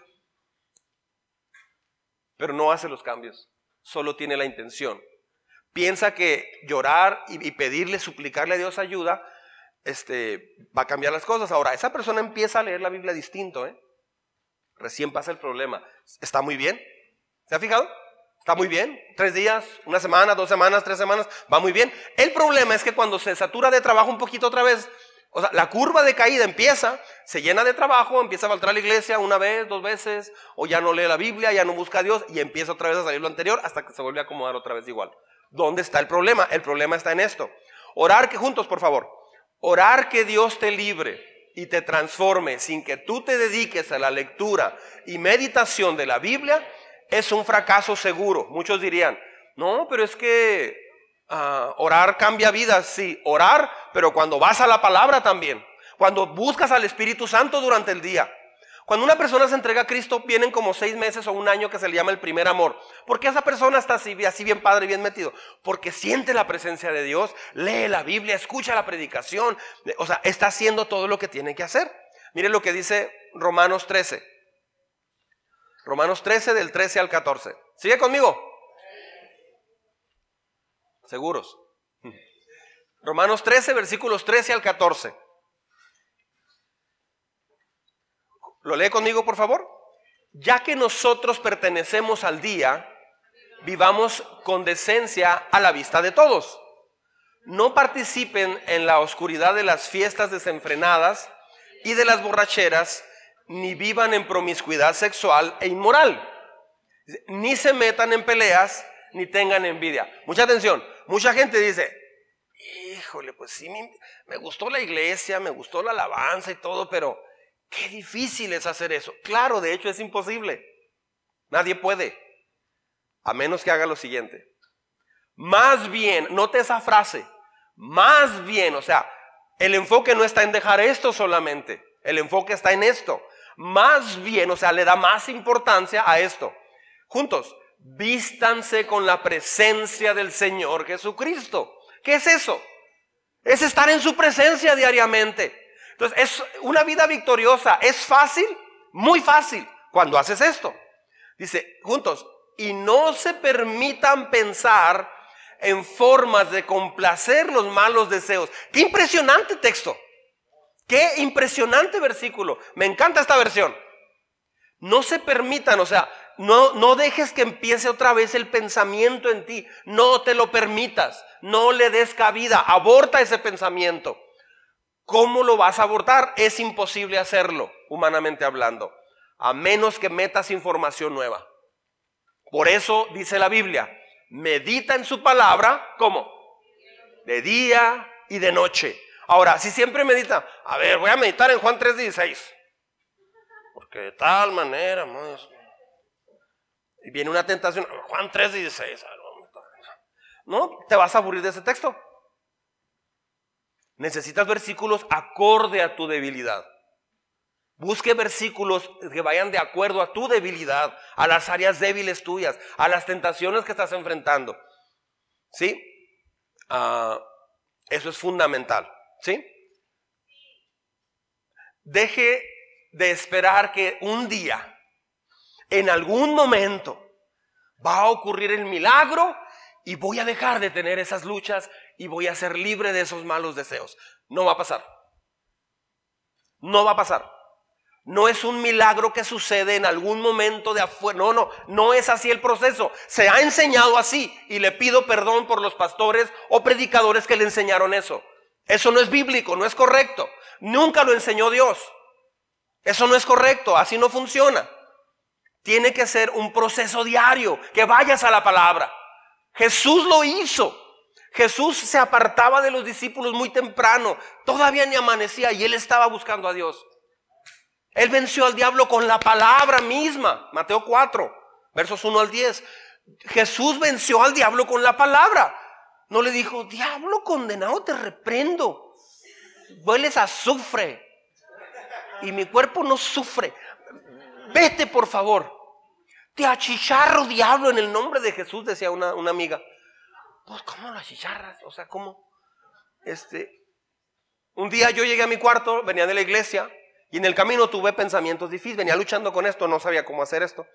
pero no hace los cambios, solo tiene la intención. Piensa que llorar y, pedirle, suplicarle a Dios ayuda, este, va a cambiar las cosas. Ahora, esa persona empieza a leer la Biblia distinto, ¿eh? Recién pasa el problema. ¿Está muy bien? ¿Se ha fijado? Está muy bien. Tres días, una semana, dos semanas, tres semanas, va muy bien. El problema es que cuando se satura de trabajo un poquito otra vez, o sea, la curva de caída empieza, se llena de trabajo, empieza a faltar a la iglesia una vez, dos veces, o ya no lee la Biblia, ya no busca a Dios y empieza otra vez a salir lo anterior hasta que se vuelve a acomodar otra vez igual. ¿Dónde está el problema? El problema está en esto. Orar que juntos, por favor. Orar que Dios te libre y te transforme sin que tú te dediques a la lectura y meditación de la Biblia es un fracaso seguro. Muchos dirían, no, pero es que Ah, orar cambia vidas, sí, orar, pero cuando vas a la palabra también, cuando buscas al Espíritu Santo durante el día. Cuando una persona se entrega a Cristo, vienen como seis meses o un año que se le llama el primer amor. porque esa persona está así, bien padre, bien metido? Porque siente la presencia de Dios, lee la Biblia, escucha la predicación, o sea, está haciendo todo lo que tiene que hacer. Mire lo que dice Romanos 13. Romanos 13 del 13 al 14. ¿Sigue conmigo? seguros. Romanos 13, versículos 13 al 14. ¿Lo lee conmigo, por favor? Ya que nosotros pertenecemos al día, vivamos con decencia a la vista de todos. No participen en la oscuridad de las fiestas desenfrenadas y de las borracheras, ni vivan en promiscuidad sexual e inmoral. Ni se metan en peleas, ni tengan envidia. Mucha atención, mucha gente dice, híjole, pues sí, me, gustó la iglesia, me gustó la alabanza y todo, pero qué difícil es hacer eso. Claro, de hecho es imposible. Nadie puede, a menos que haga lo siguiente. Más bien, note esa frase, más bien, o sea, el enfoque no está en dejar esto solamente, el enfoque está en esto. Más bien, o sea, le da más importancia a esto. Juntos, vístanse con la presencia del Señor Jesucristo. ¿Qué es eso? Es estar en su presencia diariamente. Entonces, es una vida victoriosa. ¿Es fácil? Muy fácil cuando haces esto. Dice, juntos, y no se permitan pensar en formas de complacer los malos deseos. Qué impresionante texto. Qué impresionante versículo. Me encanta esta versión. No se permitan, o sea, no, dejes que empiece otra vez el pensamiento en ti. No te lo permitas. No le des cabida. Aborta ese pensamiento. ¿Cómo lo vas a abortar? Es imposible hacerlo, humanamente hablando, a menos que metas información nueva. Por eso dice la Biblia, medita en su palabra, ¿cómo? De día y de noche. Ahora, si siempre medita, a ver, voy a meditar en Juan 3:16. porque de tal manera, y viene una tentación, Juan 3, 16, no, te vas a aburrir de ese texto. Necesitas versículos acorde a tu debilidad. Busque versículos que vayan de acuerdo a tu debilidad, a las áreas débiles tuyas, a las tentaciones que estás enfrentando. ¿Sí? Ah, eso es fundamental. ¿Sí? Deje de esperar que un día, en algún momento, va a ocurrir el milagro y voy a dejar de tener esas luchas y voy a ser libre de esos malos deseos. No va a pasar. No va a pasar. No es un milagro que sucede en algún momento de afuera. No, no, no es así el proceso. Se ha enseñado así y le pido perdón por los pastores o predicadores que le enseñaron eso. Eso no es bíblico, no es correcto. Nunca lo enseñó Dios. Eso no es correcto, así no funciona. Tiene que ser un proceso diario, que vayas a la palabra. Jesús lo hizo. Jesús se apartaba de los discípulos muy temprano, todavía ni amanecía y él estaba buscando a Dios. Él venció al diablo con la palabra misma, Mateo 4, versos 1 al 10. Jesús venció al diablo con la palabra. No le dijo, diablo condenado, te reprendo. Hueles a azufre y mi cuerpo no sufre. Vete, por favor. Te achicharro, diablo, en el nombre de Jesús, decía una, una amiga. Pues, ¿cómo lo achicharras? O sea, ¿cómo? Este, un día yo llegué a mi cuarto, venía de la iglesia, y en el camino tuve pensamientos difíciles, venía luchando con esto, no sabía cómo hacer esto.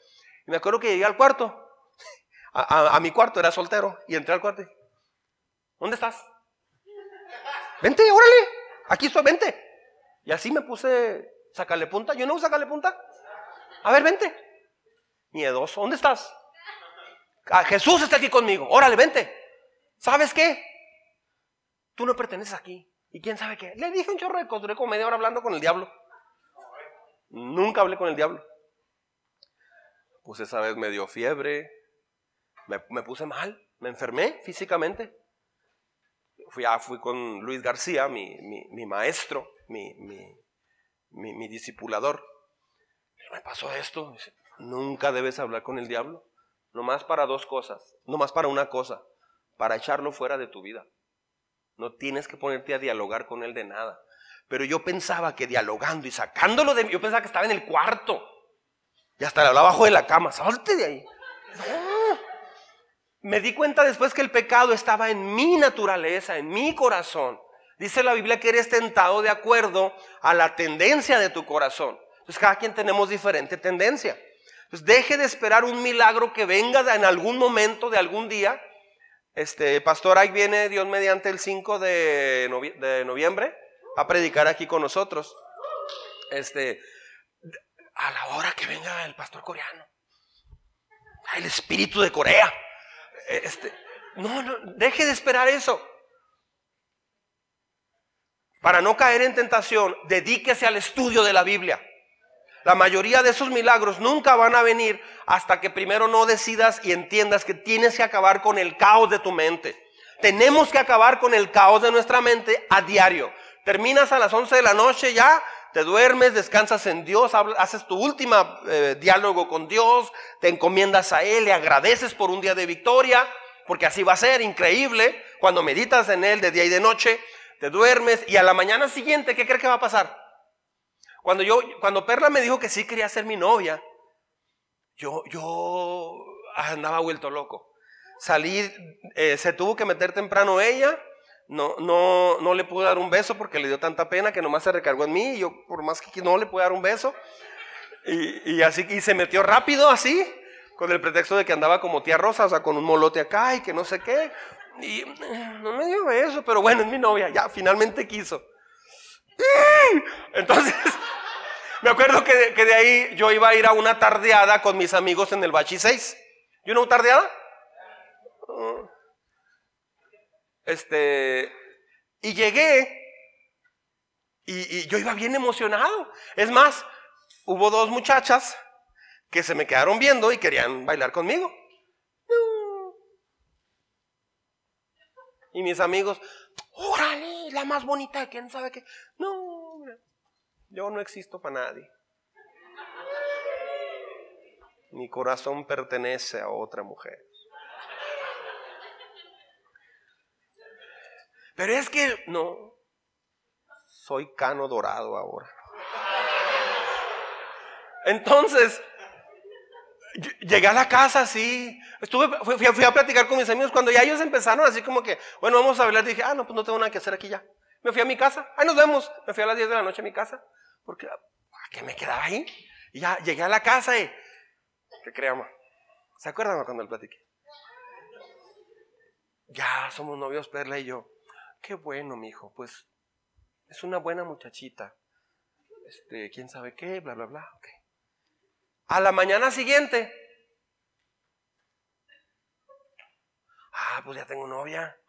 Y me acuerdo que llegué al cuarto, a, mi cuarto, era soltero, y entré al cuarto y, ¿dónde estás? Vente, órale, aquí estoy, vente. Y así me puse, sacarle punta, yo no uso sacarle punta. A ver, vente. Miedoso, ¿dónde estás? Ah, Jesús está aquí conmigo, órale, vente. ¿Sabes qué? Tú no perteneces aquí. ¿Y quién sabe qué? Le dije un chorro de cosas, como media hora hablando con el diablo. Nunca hablé con el diablo. Pues esa vez me dio fiebre, me, puse mal, me enfermé físicamente. Fui, ah, fui con Luis García, mi, mi, maestro, mi, mi, discipulador. Me pasó esto. Nunca debes hablar con el diablo. Nomás para dos cosas. Nomás para una cosa para echarlo fuera de tu vida. No tienes que ponerte a dialogar con él de nada. Pero yo pensaba que dialogando y sacándolo de mí, yo pensaba que estaba en el cuarto. Y hasta le hablaba abajo de la cama, salte de ahí. Me di cuenta después que el pecado estaba en mi naturaleza, en mi corazón. Dice la Biblia que eres tentado de acuerdo a la tendencia de tu corazón. Entonces cada quien tenemos diferente tendencia. Entonces deje de esperar un milagro que venga en algún momento de algún día este, pastor, ahí viene Dios mediante el 5 de, noviembre a predicar aquí con nosotros. Este, a la hora que venga el pastor coreano. El espíritu de Corea. Este, no, no, deje de esperar eso. Para no caer en tentación, dedíquese al estudio de la Biblia. La mayoría de esos milagros nunca van a venir hasta que primero no decidas y entiendas que tienes que acabar con el caos de tu mente. Tenemos que acabar con el caos de nuestra mente a diario. Terminas a las 11 de la noche ya, te duermes, descansas en Dios, haces tu última eh, diálogo con Dios, te encomiendas a Él, le agradeces por un día de victoria, porque así va a ser increíble. Cuando meditas en Él de día y de noche, te duermes y a la mañana siguiente, ¿qué crees que va a pasar? Cuando yo, cuando Perla me dijo que sí quería ser mi novia, yo, yo andaba vuelto loco. Salí, eh, se tuvo que meter temprano ella, no, no, no le pude dar un beso porque le dio tanta pena que nomás se recargó en mí y yo por más que no le pude dar un beso. Y, y así, y se metió rápido así, con el pretexto de que andaba como tía Rosa, o sea, con un molote acá y que no sé qué. Y eh, no me dio beso, pero bueno, es mi novia, ya, finalmente quiso. Entonces, me acuerdo que de, ahí yo iba a ir a una tardeada con mis amigos en el Bachi 6. ¿Y una tardeada? Este, y llegué y, yo iba bien emocionado. Es más, hubo dos muchachas que se me quedaron viendo y querían bailar conmigo. Y mis amigos, órale, la más bonita, quién sabe qué. No, yo no existo para nadie. Mi corazón pertenece a otra mujer. Pero es que no, soy cano dorado ahora. Entonces, llegué a la casa así, estuve, fui, a platicar con mis amigos cuando ya ellos empezaron así como que, bueno, vamos a hablar, dije, ah, no, pues no tengo nada que hacer aquí ya. Me fui a mi casa, ahí nos vemos, me fui a las 10 de la noche a mi casa, porque, qué me quedaba ahí? Y ya llegué a la casa y, ¿qué creamos? ¿Se acuerdan cuando le platiqué? Ya somos novios, Perla y yo. Qué bueno, mi hijo, pues es una buena muchachita. Este, quién sabe qué, bla, bla, bla. A la mañana siguiente. Ah, pues ya tengo novia.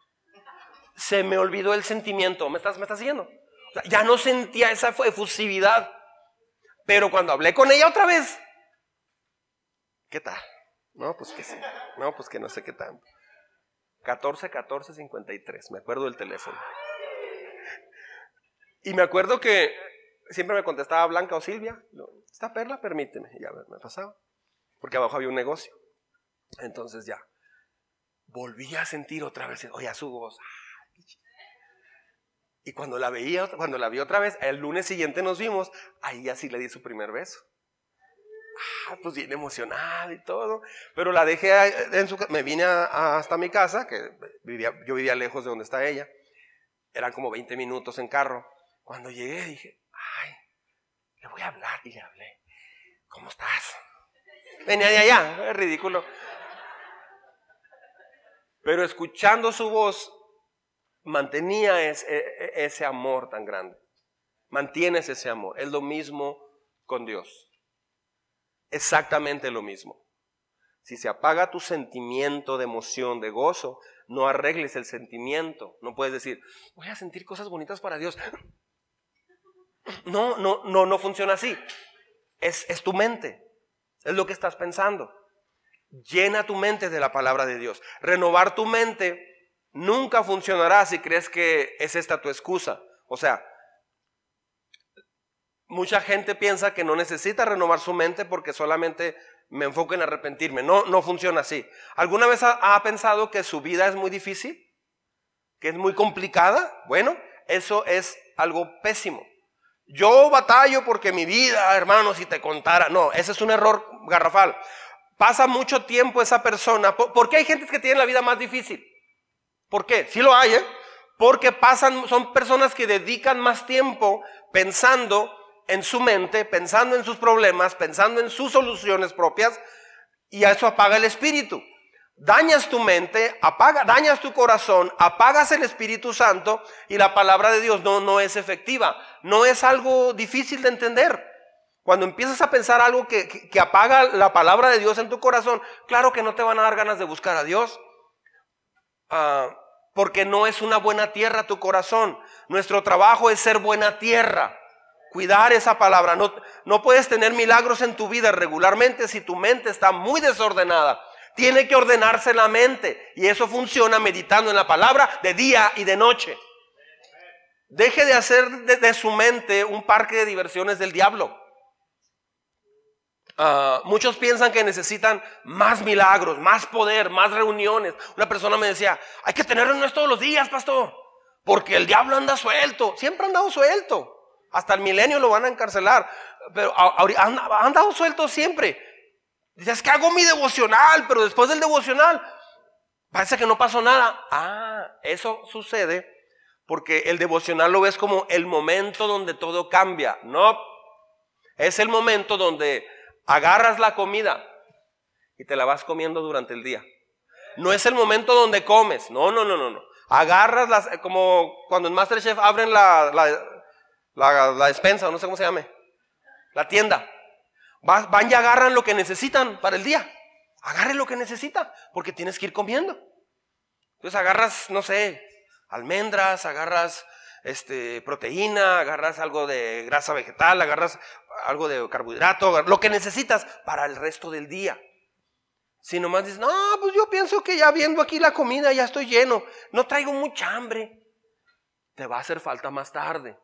Se me olvidó el sentimiento. ¿Me estás, me estás siguiendo? ya no sentía esa efusividad. Pero cuando hablé con ella otra vez, ¿qué tal? No, pues que sí. No, pues que no sé qué tanto. 14 14 53, me acuerdo del teléfono. Y me acuerdo que siempre me contestaba Blanca o Silvia, esta perla, permíteme. Y ya me pasaba, porque abajo había un negocio. Entonces ya, volví a sentir otra vez, oye, su voz. Y cuando la veía, cuando la vi otra vez, el lunes siguiente nos vimos, ahí así le di su primer beso. Ah, pues bien emocionada y todo. Pero la dejé en su me vine hasta mi casa, que vivía, yo vivía lejos de donde está ella. Eran como 20 minutos en carro. Cuando llegué dije, ay, le voy a hablar. Y le hablé, ¿cómo estás? Venía de allá, es ridículo. Pero escuchando su voz, mantenía ese, e, ese amor tan grande. Mantienes ese amor. Es lo mismo con Dios. Exactamente lo mismo. Si se apaga tu sentimiento de emoción, de gozo, no arregles el sentimiento. No puedes decir, voy a sentir cosas bonitas para Dios. No, no, no, no funciona así. Es, es tu mente. Es lo que estás pensando. Llena tu mente de la palabra de Dios. Renovar tu mente nunca funcionará si crees que es esta tu excusa. O sea, mucha gente piensa que no necesita renovar su mente porque solamente me enfoco en arrepentirme. No, no funciona así. ¿Alguna vez ha, pensado que su vida es muy difícil? ¿Que es muy complicada? Bueno, eso es algo pésimo. Yo batallo porque mi vida, hermano, si te contara. No, ese es un error garrafal. Pasa mucho tiempo esa persona. ¿Por qué hay gente que tiene la vida más difícil? ¿Por qué? Sí lo hay, ¿eh? Porque pasan, son personas que dedican más tiempo pensando en su mente, pensando en sus problemas, pensando en sus soluciones propias, y eso apaga el espíritu dañas tu mente, apaga, dañas tu corazón, apagas el Espíritu Santo y la palabra de Dios no, no es efectiva. No es algo difícil de entender. Cuando empiezas a pensar algo que, apaga la palabra de Dios en tu corazón, claro que no te van a dar ganas de buscar a Dios. Ah, porque no es una buena tierra tu corazón. Nuestro trabajo es ser buena tierra. Cuidar esa palabra. No, puedes tener milagros en tu vida regularmente si tu mente está muy desordenada tiene que ordenarse la mente y eso funciona meditando en la palabra de día y de noche. Deje de hacer de, su mente un parque de diversiones del diablo. Ah, muchos piensan que necesitan más milagros, más poder, más reuniones. Una persona me decía, hay que tener reuniones todos los días, pastor, porque el diablo anda suelto, siempre ha andado suelto. Hasta el milenio lo van a encarcelar, pero ha andado suelto siempre. Dices que hago mi devocional, pero después del devocional parece que no pasó nada. Ah, eso sucede porque el devocional lo ves como el momento donde todo cambia. No, es el momento donde agarras la comida y te la vas comiendo durante el día. No es el momento donde comes. No, no, no, no, no. Agarras las, como cuando en Masterchef abren la, la, la despensa, no sé cómo se llame, la tienda. Van y agarran lo que necesitan para el día. Agarren lo que necesita, porque tienes que ir comiendo. Entonces agarras, no sé, almendras, agarras este, proteína, agarras algo de grasa vegetal, agarras algo de carbohidrato, lo que necesitas para el resto del día. Si nomás dices, no, pues yo pienso que ya viendo aquí la comida ya estoy lleno, no traigo mucha hambre, te va a hacer falta más tarde.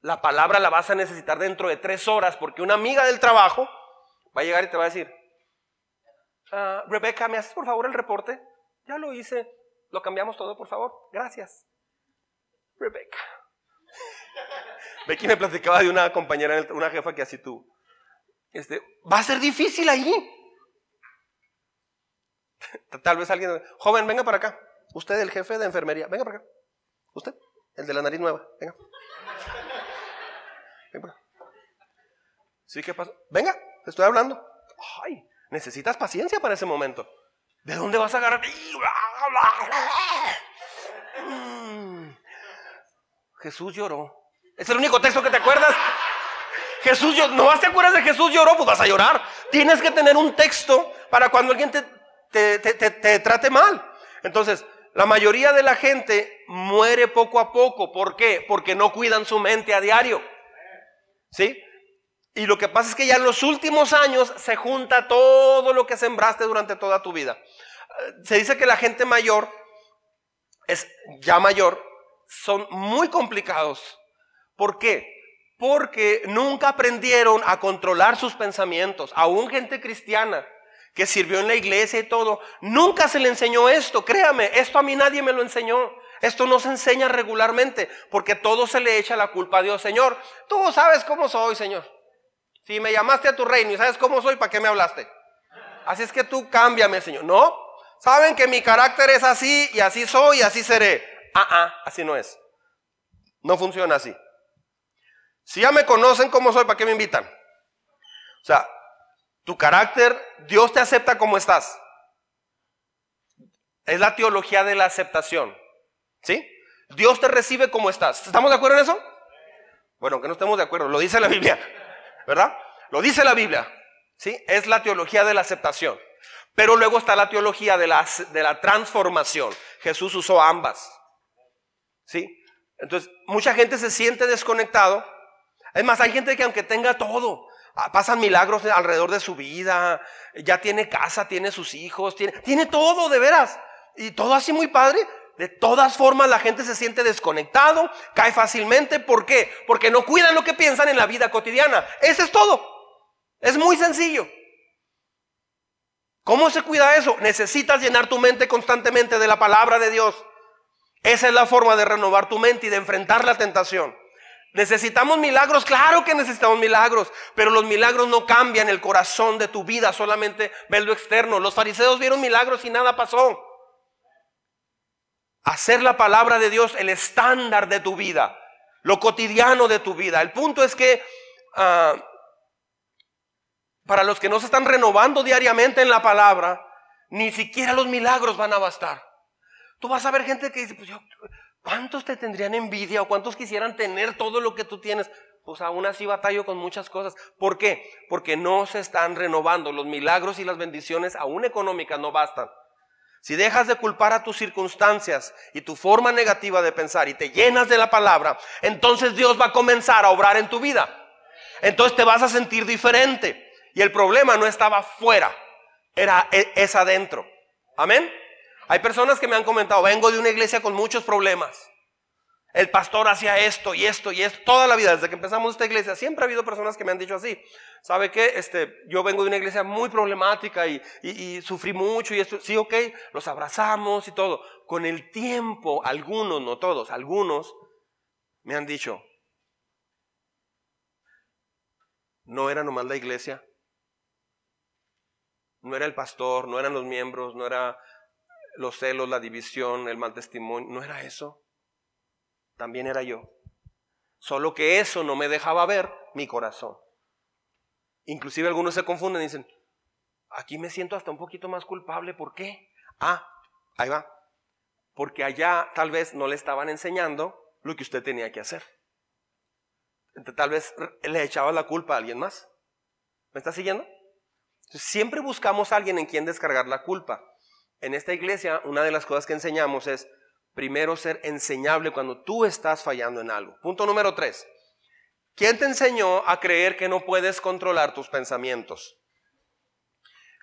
La palabra la vas a necesitar dentro de tres horas porque una amiga del trabajo va a llegar y te va a decir, Ah, Rebeca, ¿me haces por favor el reporte? Ya lo hice. Lo cambiamos todo, por favor. Gracias. Rebeca. Becky me platicaba de una compañera, una jefa que así tú. Este, va a ser difícil ahí. Tal vez alguien, joven, venga para acá. Usted, el jefe de enfermería, venga para acá. Usted, el de la nariz nueva, venga. ¿Sí qué pasa? Venga, te estoy hablando. Ay, necesitas paciencia para ese momento. ¿De dónde vas a agarrar? Mm. Jesús lloró. Es el único texto que te acuerdas. Jesús lloró. ¿No te acuerdas de Jesús lloró? Pues vas a llorar. Tienes que tener un texto para cuando alguien te, te, trate mal. Entonces, la mayoría de la gente muere poco a poco. ¿Por qué? Porque no cuidan su mente a diario. ¿Sí? Y lo que pasa es que ya en los últimos años se junta todo lo que sembraste durante toda tu vida. Se dice que la gente mayor, es ya mayor, son muy complicados. ¿Por qué? Porque nunca aprendieron a controlar sus pensamientos. Aún gente cristiana que sirvió en la iglesia y todo, nunca se le enseñó esto. Créame, esto a mí nadie me lo enseñó. Esto no se enseña regularmente porque todo se le echa la culpa a Dios. Señor, tú sabes cómo soy, Señor. Si me llamaste a tu reino y sabes cómo soy, ¿para qué me hablaste? Así es que tú cámbiame, Señor. No, saben que mi carácter es así y así soy y así seré. Ah, ah, así no es. No funciona así. Si ya me conocen cómo soy, ¿para qué me invitan? O sea, tu carácter, Dios te acepta como estás. Es la teología de la aceptación. ¿Sí? Dios te recibe como estás. ¿Estamos de acuerdo en eso? Bueno, que no estemos de acuerdo, lo dice la Biblia, ¿verdad? Lo dice la Biblia. ¿Sí? Es la teología de la aceptación. Pero luego está la teología de la, de la transformación. Jesús usó ambas. ¿Sí? Entonces, mucha gente se siente desconectado. Es más, hay gente que aunque tenga todo, Ah, pasan milagros alrededor de su vida, ya tiene casa, tiene sus hijos, tiene, tiene todo de veras. Y todo así muy padre. De todas formas la gente se siente desconectado, cae fácilmente. ¿Por qué? Porque no cuidan lo que piensan en la vida cotidiana. Ese es todo. Es muy sencillo. ¿Cómo se cuida eso? Necesitas llenar tu mente constantemente de la palabra de Dios. Esa es la forma de renovar tu mente y de enfrentar la tentación. ¿Necesitamos milagros? Claro que necesitamos milagros, pero los milagros no cambian el corazón de tu vida, solamente ves lo externo. Los fariseos vieron milagros y nada pasó. Hacer la palabra de Dios el estándar de tu vida, lo cotidiano de tu vida. El punto es que ah, para los que no se están renovando diariamente en la palabra, ni siquiera los milagros van a bastar. Tú vas a ver gente que dice, pues yo, ¿Cuántos te tendrían envidia o cuántos quisieran tener todo lo que tú tienes? Pues aún así batallo con muchas cosas. ¿Por qué? Porque no se están renovando. Los milagros y las bendiciones, aún económicas, no bastan. Si dejas de culpar a tus circunstancias y tu forma negativa de pensar y te llenas de la palabra, entonces Dios va a comenzar a obrar en tu vida. Entonces te vas a sentir diferente. Y el problema no estaba fuera, era, e, es adentro. Amén. Hay personas que me han comentado, vengo de una iglesia con muchos problemas. El pastor hacía esto y esto y esto toda la vida, desde que empezamos esta iglesia. Siempre ha habido personas que me han dicho así. ¿Sabe qué? Este, yo vengo de una iglesia muy problemática y, sufrí mucho y esto. Sí, ok, los abrazamos y todo. Con el tiempo, algunos, no todos, algunos me han dicho, no era nomás la iglesia, no era el pastor, no eran los miembros, no era los celos, la división, el mal testimonio. No era eso. También era yo. Solo que eso no me dejaba ver mi corazón. Inclusive algunos se confunden y dicen, aquí me siento hasta un poquito más culpable. ¿Por qué? Ah, ahí va. Porque allá tal vez no le estaban enseñando lo que usted tenía que hacer. Tal vez le echaba la culpa a alguien más. ¿Me está siguiendo? siempre buscamos alguien en quien descargar la culpa en esta iglesia una de las cosas que enseñamos es primero ser enseñable cuando tú estás fallando en algo. Punto número tres. ¿Quién te enseñó a creer que no puedes controlar tus pensamientos?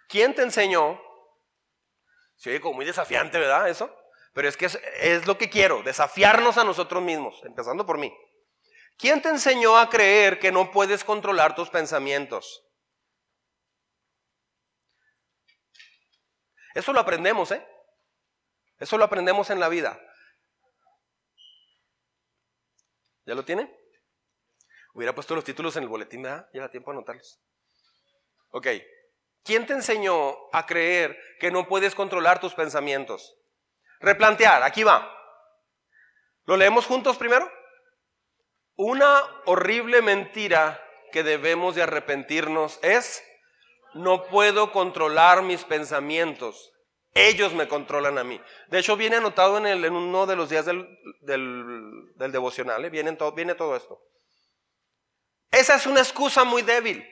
¿Quién te enseñó? Se oye como muy desafiante, ¿verdad? Eso. Pero es que es, es lo que quiero, desafiarnos a nosotros mismos, empezando por mí. ¿Quién te enseñó a creer que no puedes controlar tus pensamientos? Eso lo aprendemos, ¿eh? Eso lo aprendemos en la vida. ¿Ya lo tiene? Hubiera puesto los títulos en el boletín, ¿verdad? Lleva tiempo a anotarlos. Ok. ¿Quién te enseñó a creer que no puedes controlar tus pensamientos? Replantear, aquí va. ¿Lo leemos juntos primero? Una horrible mentira que debemos de arrepentirnos es, no puedo controlar mis pensamientos. Ellos me controlan a mí. De hecho, viene anotado en, el, en uno de los días del, del, devocional, ¿eh? viene, todo, viene todo esto. Esa es una excusa muy débil.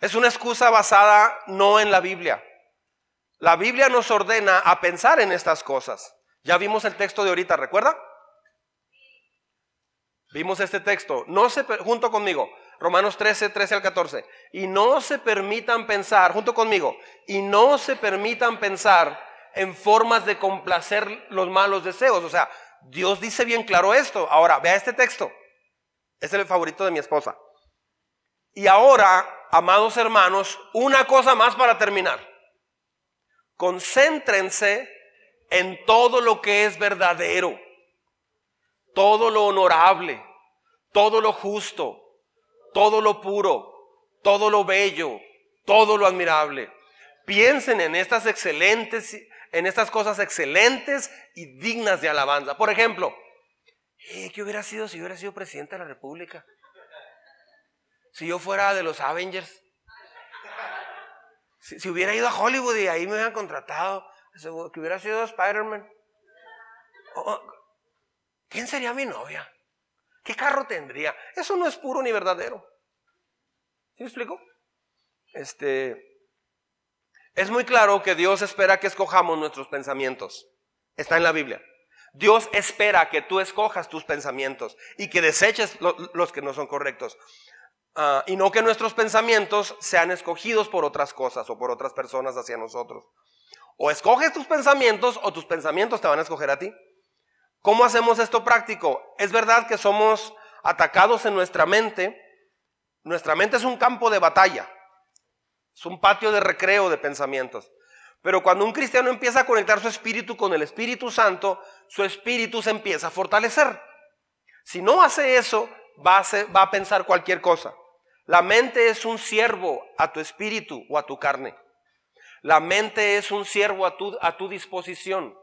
Es una excusa basada no en la Biblia. La Biblia nos ordena a pensar en estas cosas. Ya vimos el texto de ahorita, ¿recuerda? Vimos este texto. No se, junto conmigo, Romanos 13, 13 al 14. Y no se permitan pensar, junto conmigo, y no se permitan pensar en formas de complacer los malos deseos. O sea, Dios dice bien claro esto. Ahora, vea este texto. Es el favorito de mi esposa. Y ahora, amados hermanos, una cosa más para terminar. Concéntrense en todo lo que es verdadero, todo lo honorable, todo lo justo, todo lo puro, todo lo bello, todo lo admirable. Piensen en estas excelentes, en estas cosas excelentes y dignas de alabanza. Por ejemplo, eh, ¿qué hubiera sido si hubiera sido presidente de la República? Si yo fuera de los Avengers. Si, hubiera ido a Hollywood y ahí me hubieran contratado, que hubiera sido Spider-Man. ¿Quién sería mi novia? ¿Qué carro tendría? Eso no es puro ni verdadero. ¿Sí me explico? Este, es muy claro que Dios espera que escojamos nuestros pensamientos. Está en la Biblia. Dios espera que tú escojas tus pensamientos y que deseches los que no son correctos. Ah, y no que nuestros pensamientos sean escogidos por otras cosas o por otras personas hacia nosotros. O escoges tus pensamientos o tus pensamientos te van a escoger a ti. ¿Cómo hacemos esto práctico? Es verdad que somos atacados en nuestra mente. Nuestra mente es un campo de batalla. Es un patio de recreo de pensamientos. Pero cuando un cristiano empieza a conectar su espíritu con el Espíritu Santo, su espíritu se empieza a fortalecer. Si no hace eso, va a, pensar cualquier cosa. La mente es un siervo a tu espíritu o a tu carne. La mente es un siervo a tu, a tu disposición.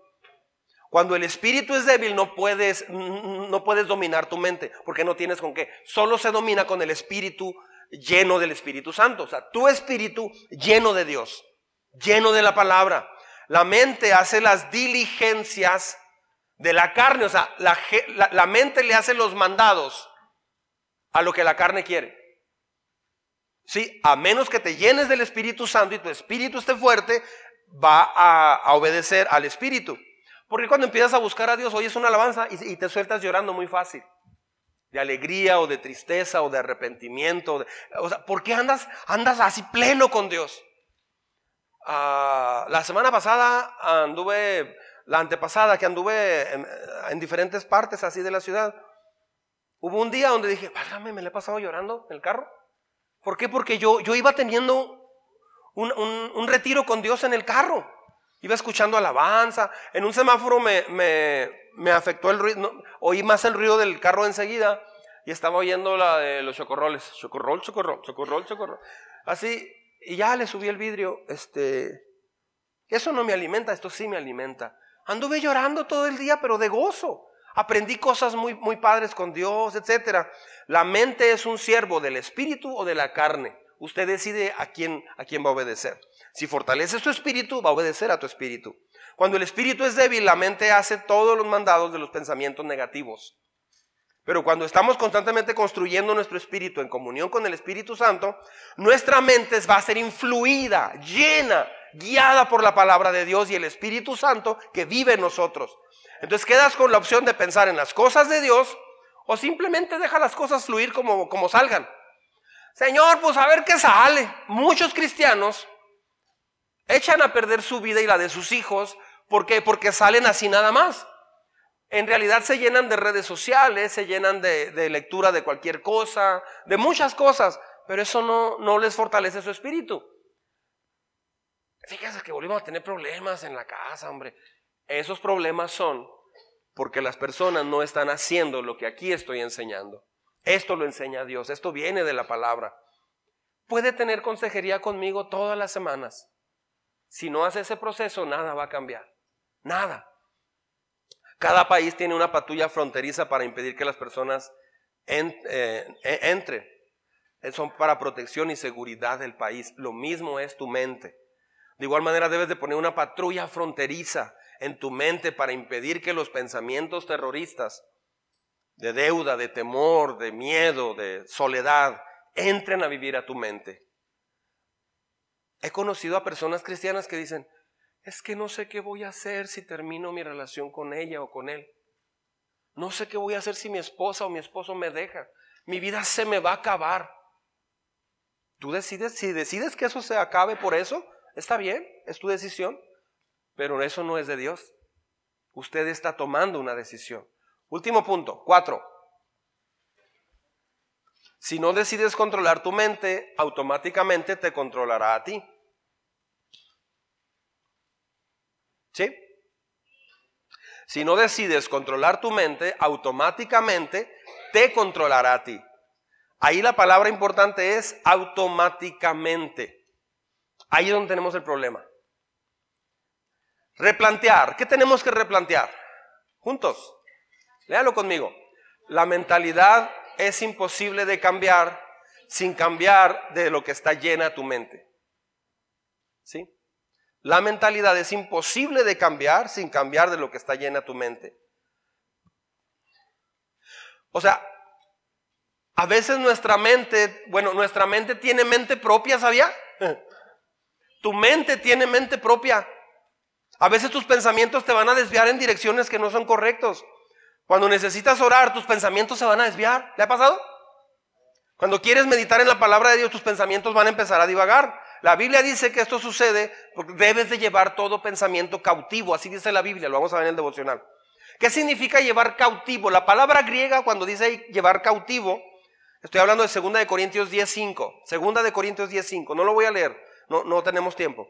Cuando el espíritu es débil no puedes, no puedes dominar tu mente porque no tienes con qué. Solo se domina con el espíritu lleno del Espíritu Santo. O sea, tu espíritu lleno de Dios, lleno de la palabra. La mente hace las diligencias de la carne. O sea, la, la mente le hace los mandados a lo que la carne quiere. Sí, a menos que te llenes del Espíritu Santo y tu espíritu esté fuerte, va a, obedecer al Espíritu. Porque cuando empiezas a buscar a Dios, oyes una alabanza y, te sueltas llorando muy fácil. De alegría o de tristeza o de arrepentimiento. o sea, ¿por qué andas, andas así pleno con Dios? Ah, la semana pasada anduve, la antepasada que anduve en, diferentes partes así de la ciudad, hubo un día donde dije, válgame, me le he pasado llorando en el carro. ¿Por qué? Porque yo, yo iba teniendo un, retiro con Dios en el carro. Iba escuchando alabanza. En un semáforo me, me, afectó el ruido. oí más el ruido del carro enseguida y estaba oyendo la de los chocorroles. Chocorrol, chocorrol, chocorrol, chocorrol. Así, y ya le subí el vidrio. Este, eso no me alimenta, esto sí me alimenta. Anduve llorando todo el día, pero de gozo. Aprendí cosas muy, muy padres con Dios, etc. La mente es un siervo del espíritu o de la carne. Usted decide a quién, a quién va a obedecer. Si fortalece su espíritu, va a obedecer a tu espíritu. Cuando el espíritu es débil, la mente hace todos los mandados de los pensamientos negativos. Pero cuando estamos constantemente construyendo nuestro espíritu en comunión con el Espíritu Santo, nuestra mente va a ser influida, llena, guiada por la palabra de Dios y el Espíritu Santo que vive en nosotros. Entonces quedas con la opción de pensar en las cosas de Dios o simplemente deja las cosas fluir como, como salgan. Señor, pues a ver qué sale. Muchos cristianos echan a perder su vida y la de sus hijos. ¿Por qué? Porque salen así nada más. En realidad se llenan de redes sociales, se llenan de, de lectura de cualquier cosa, de muchas cosas, pero eso no, no les fortalece su espíritu. Fíjense que volvimos a tener problemas en la casa, hombre. Esos problemas son porque las personas no están haciendo lo que aquí estoy enseñando. Esto lo enseña Dios, esto viene de la palabra. Puede tener consejería conmigo todas las semanas. Si no hace ese proceso, nada va a cambiar. Nada. Cada país tiene una patrulla fronteriza para impedir que las personas eh, e, entren. Son para protección y seguridad del país. Lo mismo es tu mente. De igual manera debes de poner una patrulla fronteriza en tu mente para impedir que los pensamientos terroristas de deuda, de temor, de miedo, de soledad, entren a vivir a tu mente. He conocido a personas cristianas que dicen, es que no sé qué voy a hacer si termino mi relación con ella o con él. No sé qué voy a hacer si mi esposa o mi esposo me deja. Mi vida se me va a acabar. Tú decides, si decides que eso se acabe por eso, está bien, es tu decisión, pero eso no es de Dios. Usted está tomando una decisión. Último punto, cuatro. Si no decides controlar tu mente, automáticamente te controlará a ti. ¿Sí? Si no decides controlar tu mente, automáticamente te controlará a ti. Ahí la palabra importante es automáticamente. Ahí es donde tenemos el problema. Replantear. ¿Qué tenemos que replantear? Juntos. Léalo conmigo. La mentalidad es imposible de cambiar sin cambiar de lo que está llena tu mente. ¿Sí? La mentalidad es imposible de cambiar sin cambiar de lo que está llena tu mente. O sea, a veces nuestra mente, bueno, nuestra mente tiene mente propia, ¿sabía? Tu mente tiene mente propia. A veces tus pensamientos te van a desviar en direcciones que no son correctos. Cuando necesitas orar, tus pensamientos se van a desviar. ¿Le ha pasado? Cuando quieres meditar en la palabra de Dios, tus pensamientos van a empezar a divagar. La Biblia dice que esto sucede porque debes de llevar todo pensamiento cautivo, así dice la Biblia, lo vamos a ver en el devocional. ¿Qué significa llevar cautivo? La palabra griega cuando dice llevar cautivo, estoy hablando de 2 de Corintios 10:5, 2 de Corintios 10:5, no lo voy a leer, no, no tenemos tiempo.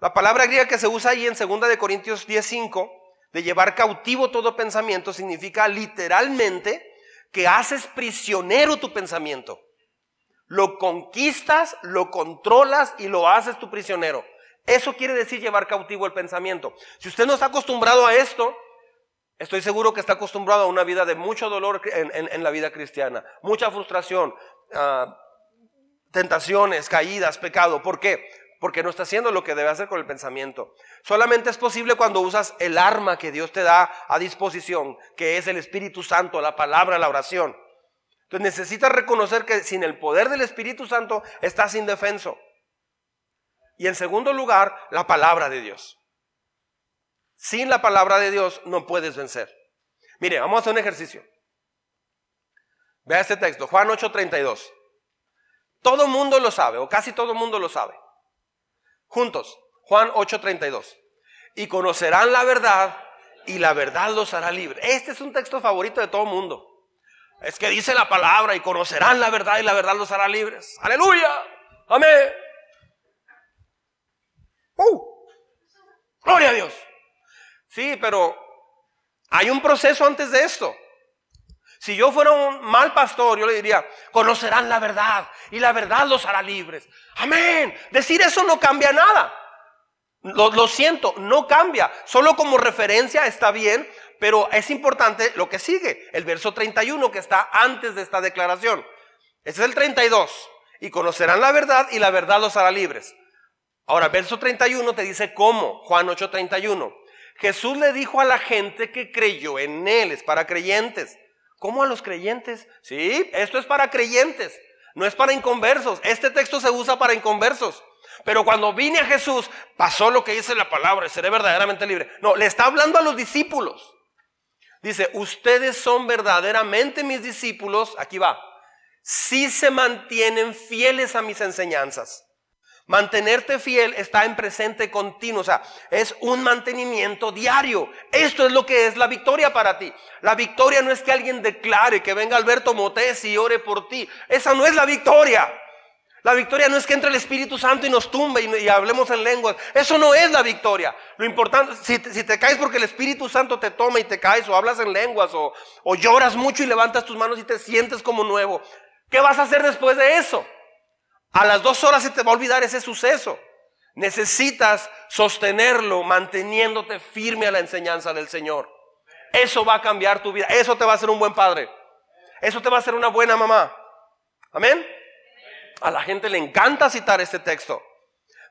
La palabra griega que se usa ahí en 2 de Corintios 10:5 de llevar cautivo todo pensamiento significa literalmente que haces prisionero tu pensamiento. Lo conquistas, lo controlas y lo haces tu prisionero. Eso quiere decir llevar cautivo el pensamiento. Si usted no está acostumbrado a esto, estoy seguro que está acostumbrado a una vida de mucho dolor en, la vida cristiana, mucha frustración, ah, tentaciones, caídas, pecado. ¿Por qué? Porque no está haciendo lo que debe hacer con el pensamiento. Solamente es posible cuando usas el arma que Dios te da a disposición, que es el Espíritu Santo, la palabra, la oración. Entonces necesitas reconocer que sin el poder del Espíritu Santo estás indefenso. Y en segundo lugar, la palabra de Dios. Sin la palabra de Dios no puedes vencer. Mire, vamos a hacer un ejercicio. Vea este texto, Juan 8:32. Todo mundo lo sabe, o casi todo mundo lo sabe. Juntos, Juan 8:32. Y conocerán la verdad y la verdad los hará libres. Este es un texto favorito de todo mundo. Es que dice la palabra y conocerán la verdad y la verdad los hará libres. Aleluya. Amén. Uh. Gloria a Dios. Sí, pero hay un proceso antes de esto. Si yo fuera un mal pastor, yo le diría, conocerán la verdad y la verdad los hará libres. Amén. Decir eso no cambia nada. Lo, siento, no cambia. Solo como referencia está bien, pero es importante lo que sigue, el verso 31 que está antes de esta declaración. Ese es el 32. Y conocerán la verdad y la verdad los hará libres. Ahora, verso 31 te dice cómo, Juan 8:31. Jesús le dijo a la gente que creyó en él, es para creyentes. ¿Cómo a los creyentes? Sí, esto es para creyentes, no es para inconversos. Este texto se usa para inconversos. Pero cuando vine a Jesús, pasó lo que dice la palabra, seré verdaderamente libre. No, le está hablando a los discípulos. Dice, ustedes son verdaderamente mis discípulos, aquí va, si se mantienen fieles a mis enseñanzas. Mantenerte fiel está en presente continuo, o sea, es un mantenimiento diario. Esto es lo que es la victoria para ti. La victoria no es que alguien declare que venga Alberto Motés y ore por ti. Esa no es la victoria. La victoria no es que entre el Espíritu Santo y nos tumbe y, hablemos en lenguas. Eso no es la victoria. Lo importante, si, te caes porque el Espíritu Santo te toma y te caes o hablas en lenguas o lloras mucho y levantas tus manos y te sientes como nuevo. ¿Qué vas a hacer después de eso? A las dos horas se te va a olvidar ese suceso. Necesitas sostenerlo manteniéndote firme a la enseñanza del Señor. Eso va a cambiar tu vida. Eso te va a hacer un buen padre. Eso te va a hacer una buena mamá. Amén. A la gente le encanta citar este texto.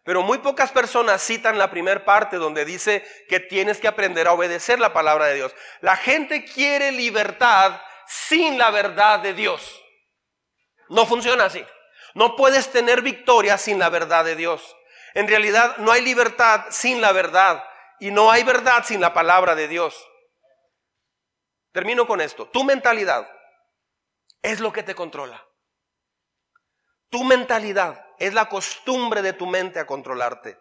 Pero muy pocas personas citan la primera parte donde dice que tienes que aprender a obedecer la palabra de Dios. La gente quiere libertad sin la verdad de Dios. No funciona así. No puedes tener victoria sin la verdad de Dios. En realidad no hay libertad sin la verdad y no hay verdad sin la palabra de Dios. Termino con esto. Tu mentalidad es lo que te controla. Tu mentalidad es la costumbre de tu mente a controlarte.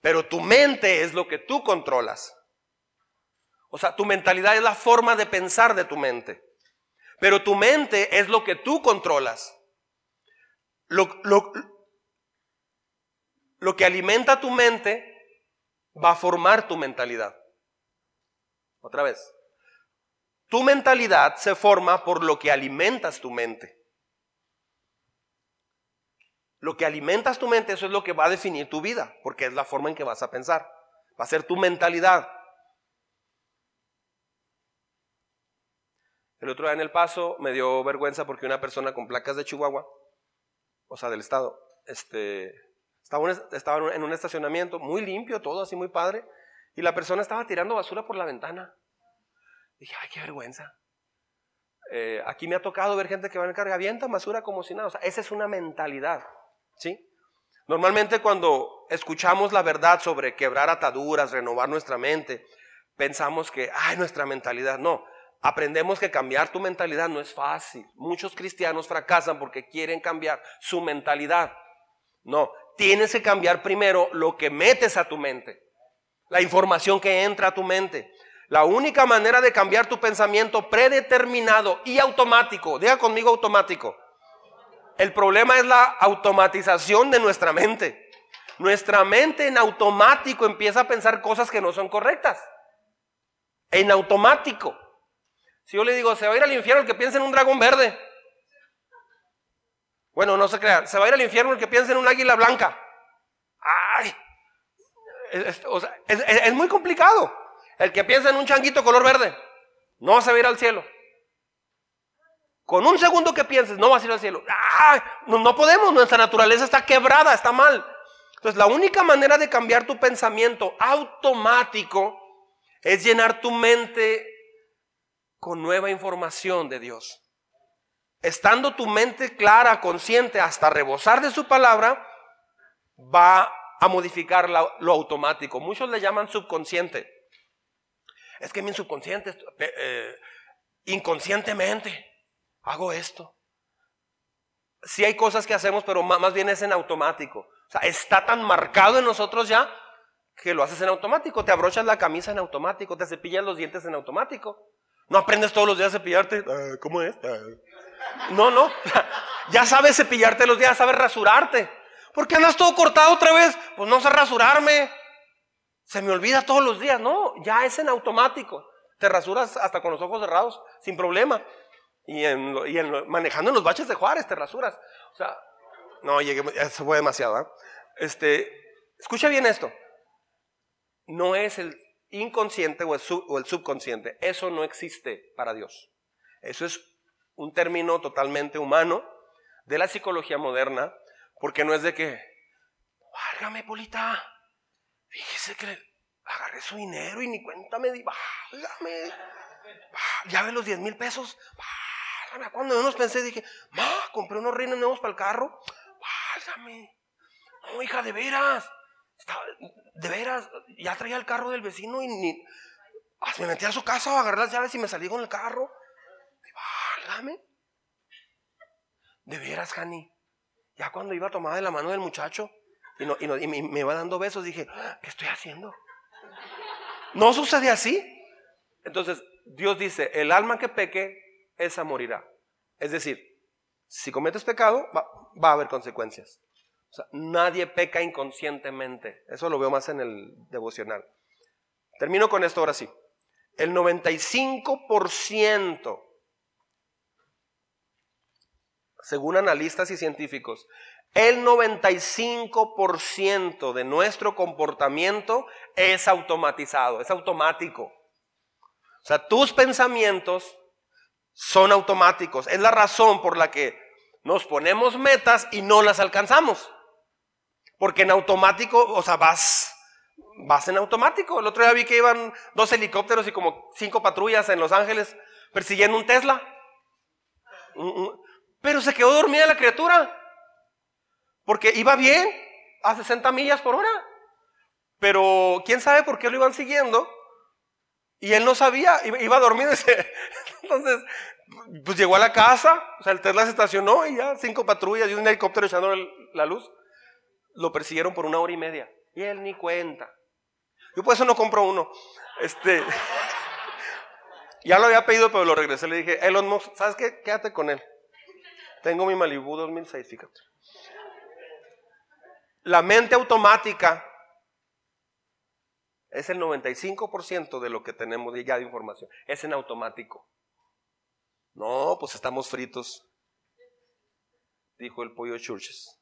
Pero tu mente es lo que tú controlas. O sea, tu mentalidad es la forma de pensar de tu mente. Pero tu mente es lo que tú controlas. Lo, lo que alimenta tu mente va a formar tu mentalidad. Otra vez. Tu mentalidad se forma por lo que alimentas tu mente. Lo que alimentas tu mente, eso es lo que va a definir tu vida, porque es la forma en que vas a pensar. Va a ser tu mentalidad. El otro día en El Paso me dio vergüenza porque una persona con placas de Chihuahua, o sea, del estado, este, estaba, estaba en un estacionamiento muy limpio, todo así muy padre, y la persona estaba tirando basura por la ventana. Dije, ay, qué vergüenza. Eh, aquí me ha tocado ver gente que va en carga, avienta basura como si nada. O sea, esa es una mentalidad. ¿Sí? Normalmente cuando escuchamos la verdad sobre quebrar ataduras, renovar nuestra mente, pensamos que, ay, nuestra mentalidad, no. Aprendemos que cambiar tu mentalidad no es fácil. Muchos cristianos fracasan porque quieren cambiar su mentalidad. No, tienes que cambiar primero lo que metes a tu mente, la información que entra a tu mente. La única manera de cambiar tu pensamiento predeterminado y automático, diga conmigo automático, el problema es la automatización de nuestra mente. Nuestra mente en automático empieza a pensar cosas que no son correctas. En automático. Si yo le digo, se va a ir al infierno el que piensa en un dragón verde. Bueno, no se crea, se va a ir al infierno el que piensa en un águila blanca. Ay, es, muy complicado. El que piensa en un changuito color verde, no se va a ir al cielo. Con un segundo que pienses, no vas a ir al cielo. No, no podemos, nuestra naturaleza está quebrada, está mal. Entonces, la única manera de cambiar tu pensamiento automático es llenar tu mente con nueva información de Dios. Estando tu mente clara, consciente, hasta rebosar de su palabra, va a modificar lo automático. Muchos le llaman subconsciente. Es que mi subconsciente, eh, inconscientemente, hago esto. Sí hay cosas que hacemos, pero más bien es en automático. O sea, está tan marcado en nosotros ya que lo haces en automático. Te abrochas la camisa en automático, te cepillas los dientes en automático. No aprendes todos los días a cepillarte. Ah, ¿Cómo es? Ah. No, no. Ya sabes cepillarte los días, sabes rasurarte. ¿Por qué andas todo cortado otra vez? Pues no sé rasurarme. Se me olvida todos los días. No, ya es en automático. Te rasuras hasta con los ojos cerrados, sin problema. Y, en, manejando en los baches de Juárez te rasuras. O sea, no, llegué, eso fue demasiado. ¿eh? Este, escucha bien esto. No es el inconsciente o el, subconsciente. Eso no existe para Dios. Eso es un término totalmente humano de la psicología moderna, porque no es de que, válgame, Polita, fíjese que agarré su dinero y ni cuenta me di, válgame, ya ve los 10 mil pesos, cuando menos pensé, dije, ma, compré unos reines nuevos para el carro. Válgame. No, hija, de veras. De veras, ya traía el carro del vecino y ni. Me metí a su casa, agarré las llaves y me salí con el carro. Válgame. De veras, Jani. Ya cuando iba a tomar de la mano del muchacho y, me, iba dando besos, dije, ¿qué estoy haciendo? No sucede así. Entonces, Dios dice, el alma que peque esa morirá. Es decir, Si cometes pecado, va a haber consecuencias. O sea, nadie peca inconscientemente. Eso lo veo más en el devocional. Termino con esto ahora sí. El 95%, según analistas y científicos, el 95% de nuestro comportamiento es automatizado, es automático. O sea, tus pensamientos son automáticos. Es la razón por la que nos ponemos metas y no las alcanzamos. Porque en automático, o sea, vas, vas en automático. El otro día vi que iban dos helicópteros y como cinco patrullas en Los Ángeles persiguiendo un Tesla. Pero se quedó dormida la criatura. Porque iba bien a 60 millas por hora. Pero quién sabe por qué lo iban siguiendo. Y él no sabía, iba dormido. Entonces, pues llegó a la casa, o sea, el Tesla se estacionó y ya cinco patrullas y un helicóptero echando la luz. Lo persiguieron por una hora y media. Y él ni cuenta. Yo por eso no compro uno. Este, ya lo había pedido, pero lo regresé. Le dije, Elon Musk, ¿sabes qué? Quédate con él. Tengo mi Malibu 2006, fíjate. La mente automática es el 95% de lo que tenemos ya de información. Es en automático. No, pues estamos fritos, dijo el pollo Churches.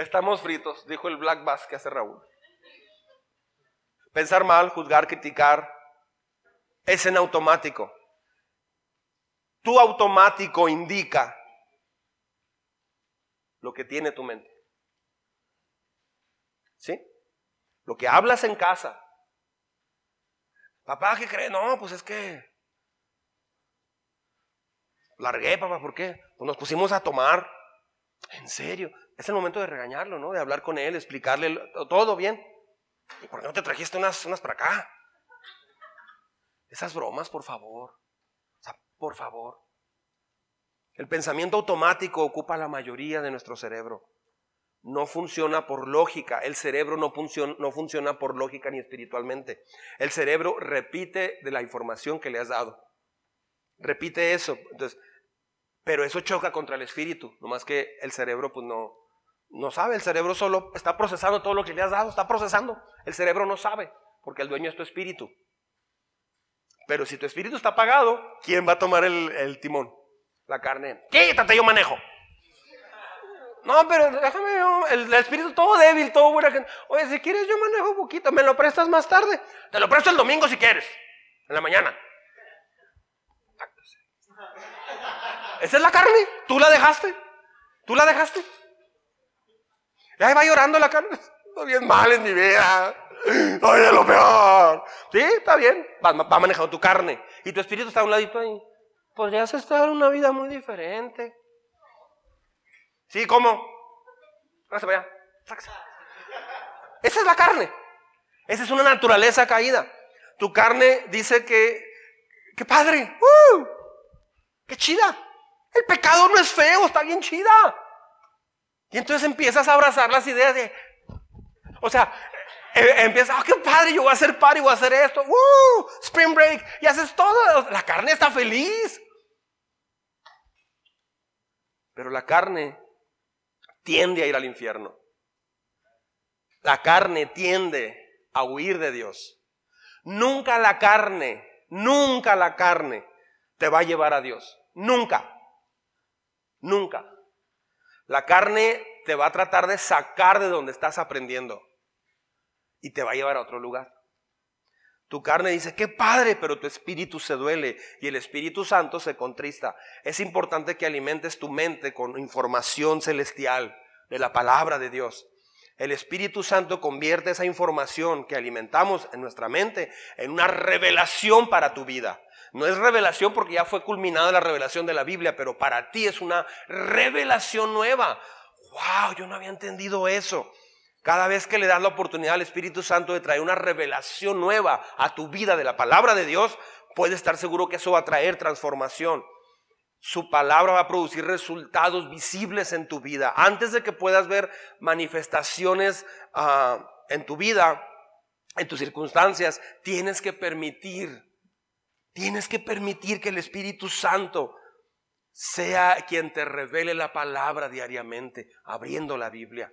Estamos fritos, dijo el Black Bass que hace Raúl. Pensar mal, juzgar, criticar, es en automático. Tu automático indica lo que tiene tu mente. ¿Sí? Lo que hablas en casa. Papá, ¿qué cree? No, pues es que largué, papá, ¿por qué? Pues nos pusimos a tomar. En serio, es el momento de regañarlo, ¿no? De hablar con él, explicarle todo bien. ¿Y por qué no te trajiste unas, unas para acá? Esas bromas, por favor. O sea, por favor. El pensamiento automático ocupa la mayoría de nuestro cerebro. No funciona por lógica. El cerebro no funciona, no funciona por lógica ni espiritualmente. El cerebro repite de la información que le has dado. Repite eso. Entonces, pero eso choca contra el espíritu. Nomás que el cerebro pues no, no sabe. El cerebro solo está procesando todo lo que le has dado. Está procesando. El cerebro no sabe porque el dueño es tu espíritu. Pero si tu espíritu está apagado, ¿quién va a tomar el, timón? La carne. Quítate, yo manejo. No, pero déjame el, espíritu todo débil, todo buena gente. Oye, si quieres yo manejo un poquito, me lo prestas más tarde. Te lo presto el domingo si quieres, en la mañana. Esa es la carne, tú la dejaste, tú la dejaste. Y ahí va llorando la carne. Estoy bien mal en mi vida. Oye, lo peor. Sí, está bien. Va, manejando tu carne. Y tu espíritu está a un ladito ahí. Podrías estar en una vida muy diferente. Sí, ¿cómo? vaya. Esa es la carne. Esa es una naturaleza caída. Tu carne dice que, ¡qué padre! ¡Uh! ¡Qué chida! El pecado no es feo, está bien chida. Y entonces empiezas a abrazar las ideas de, o sea, eh, empieza, oh, qué padre, yo voy a hacer party, voy a hacer esto, ¡Woo! Spring break, y haces todo, la carne está feliz. Pero la carne tiende a ir al infierno. La carne tiende a huir de Dios. Nunca la carne, nunca la carne te va a llevar a Dios. Nunca. Nunca. La carne te va a tratar de sacar de donde estás aprendiendo y te va a llevar a otro lugar. Tu carne dice, qué padre, pero tu espíritu se duele y el Espíritu Santo se contrista. Es importante que alimentes tu mente con información celestial de la palabra de Dios. El Espíritu Santo convierte esa información que alimentamos en nuestra mente en una revelación para tu vida. No es revelación porque ya fue culminada la revelación de la Biblia, pero para ti es una revelación nueva. ¡Wow! Yo no había entendido eso. Cada vez que le das la oportunidad al Espíritu Santo de traer una revelación nueva a tu vida de la palabra de Dios, puedes estar seguro que eso va a traer transformación. Su palabra va a producir resultados visibles en tu vida. Antes de que puedas ver manifestaciones ah, en tu vida, en tus circunstancias, tienes que permitir Tienes que permitir que el Espíritu Santo sea quien te revele la palabra diariamente, abriendo la Biblia.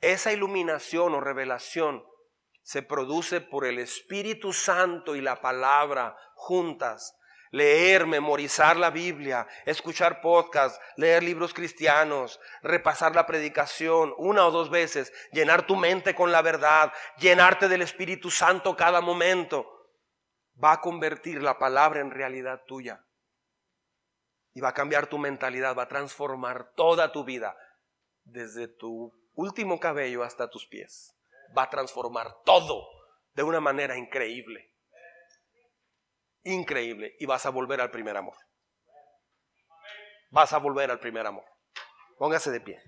Esa iluminación o revelación se produce por el Espíritu Santo y la palabra juntas. Leer, memorizar la Biblia, escuchar podcasts, leer libros cristianos, repasar la predicación una o dos veces, llenar tu mente con la verdad, llenarte del Espíritu Santo cada momento, va a convertir la palabra en realidad tuya. Y va a cambiar tu mentalidad, va a transformar toda tu vida, desde tu último cabello hasta tus pies va a transformar todo de una manera increíble. Increíble. Y vas a volver al primer amor. Vas a volver al primer amor. Póngase de pie.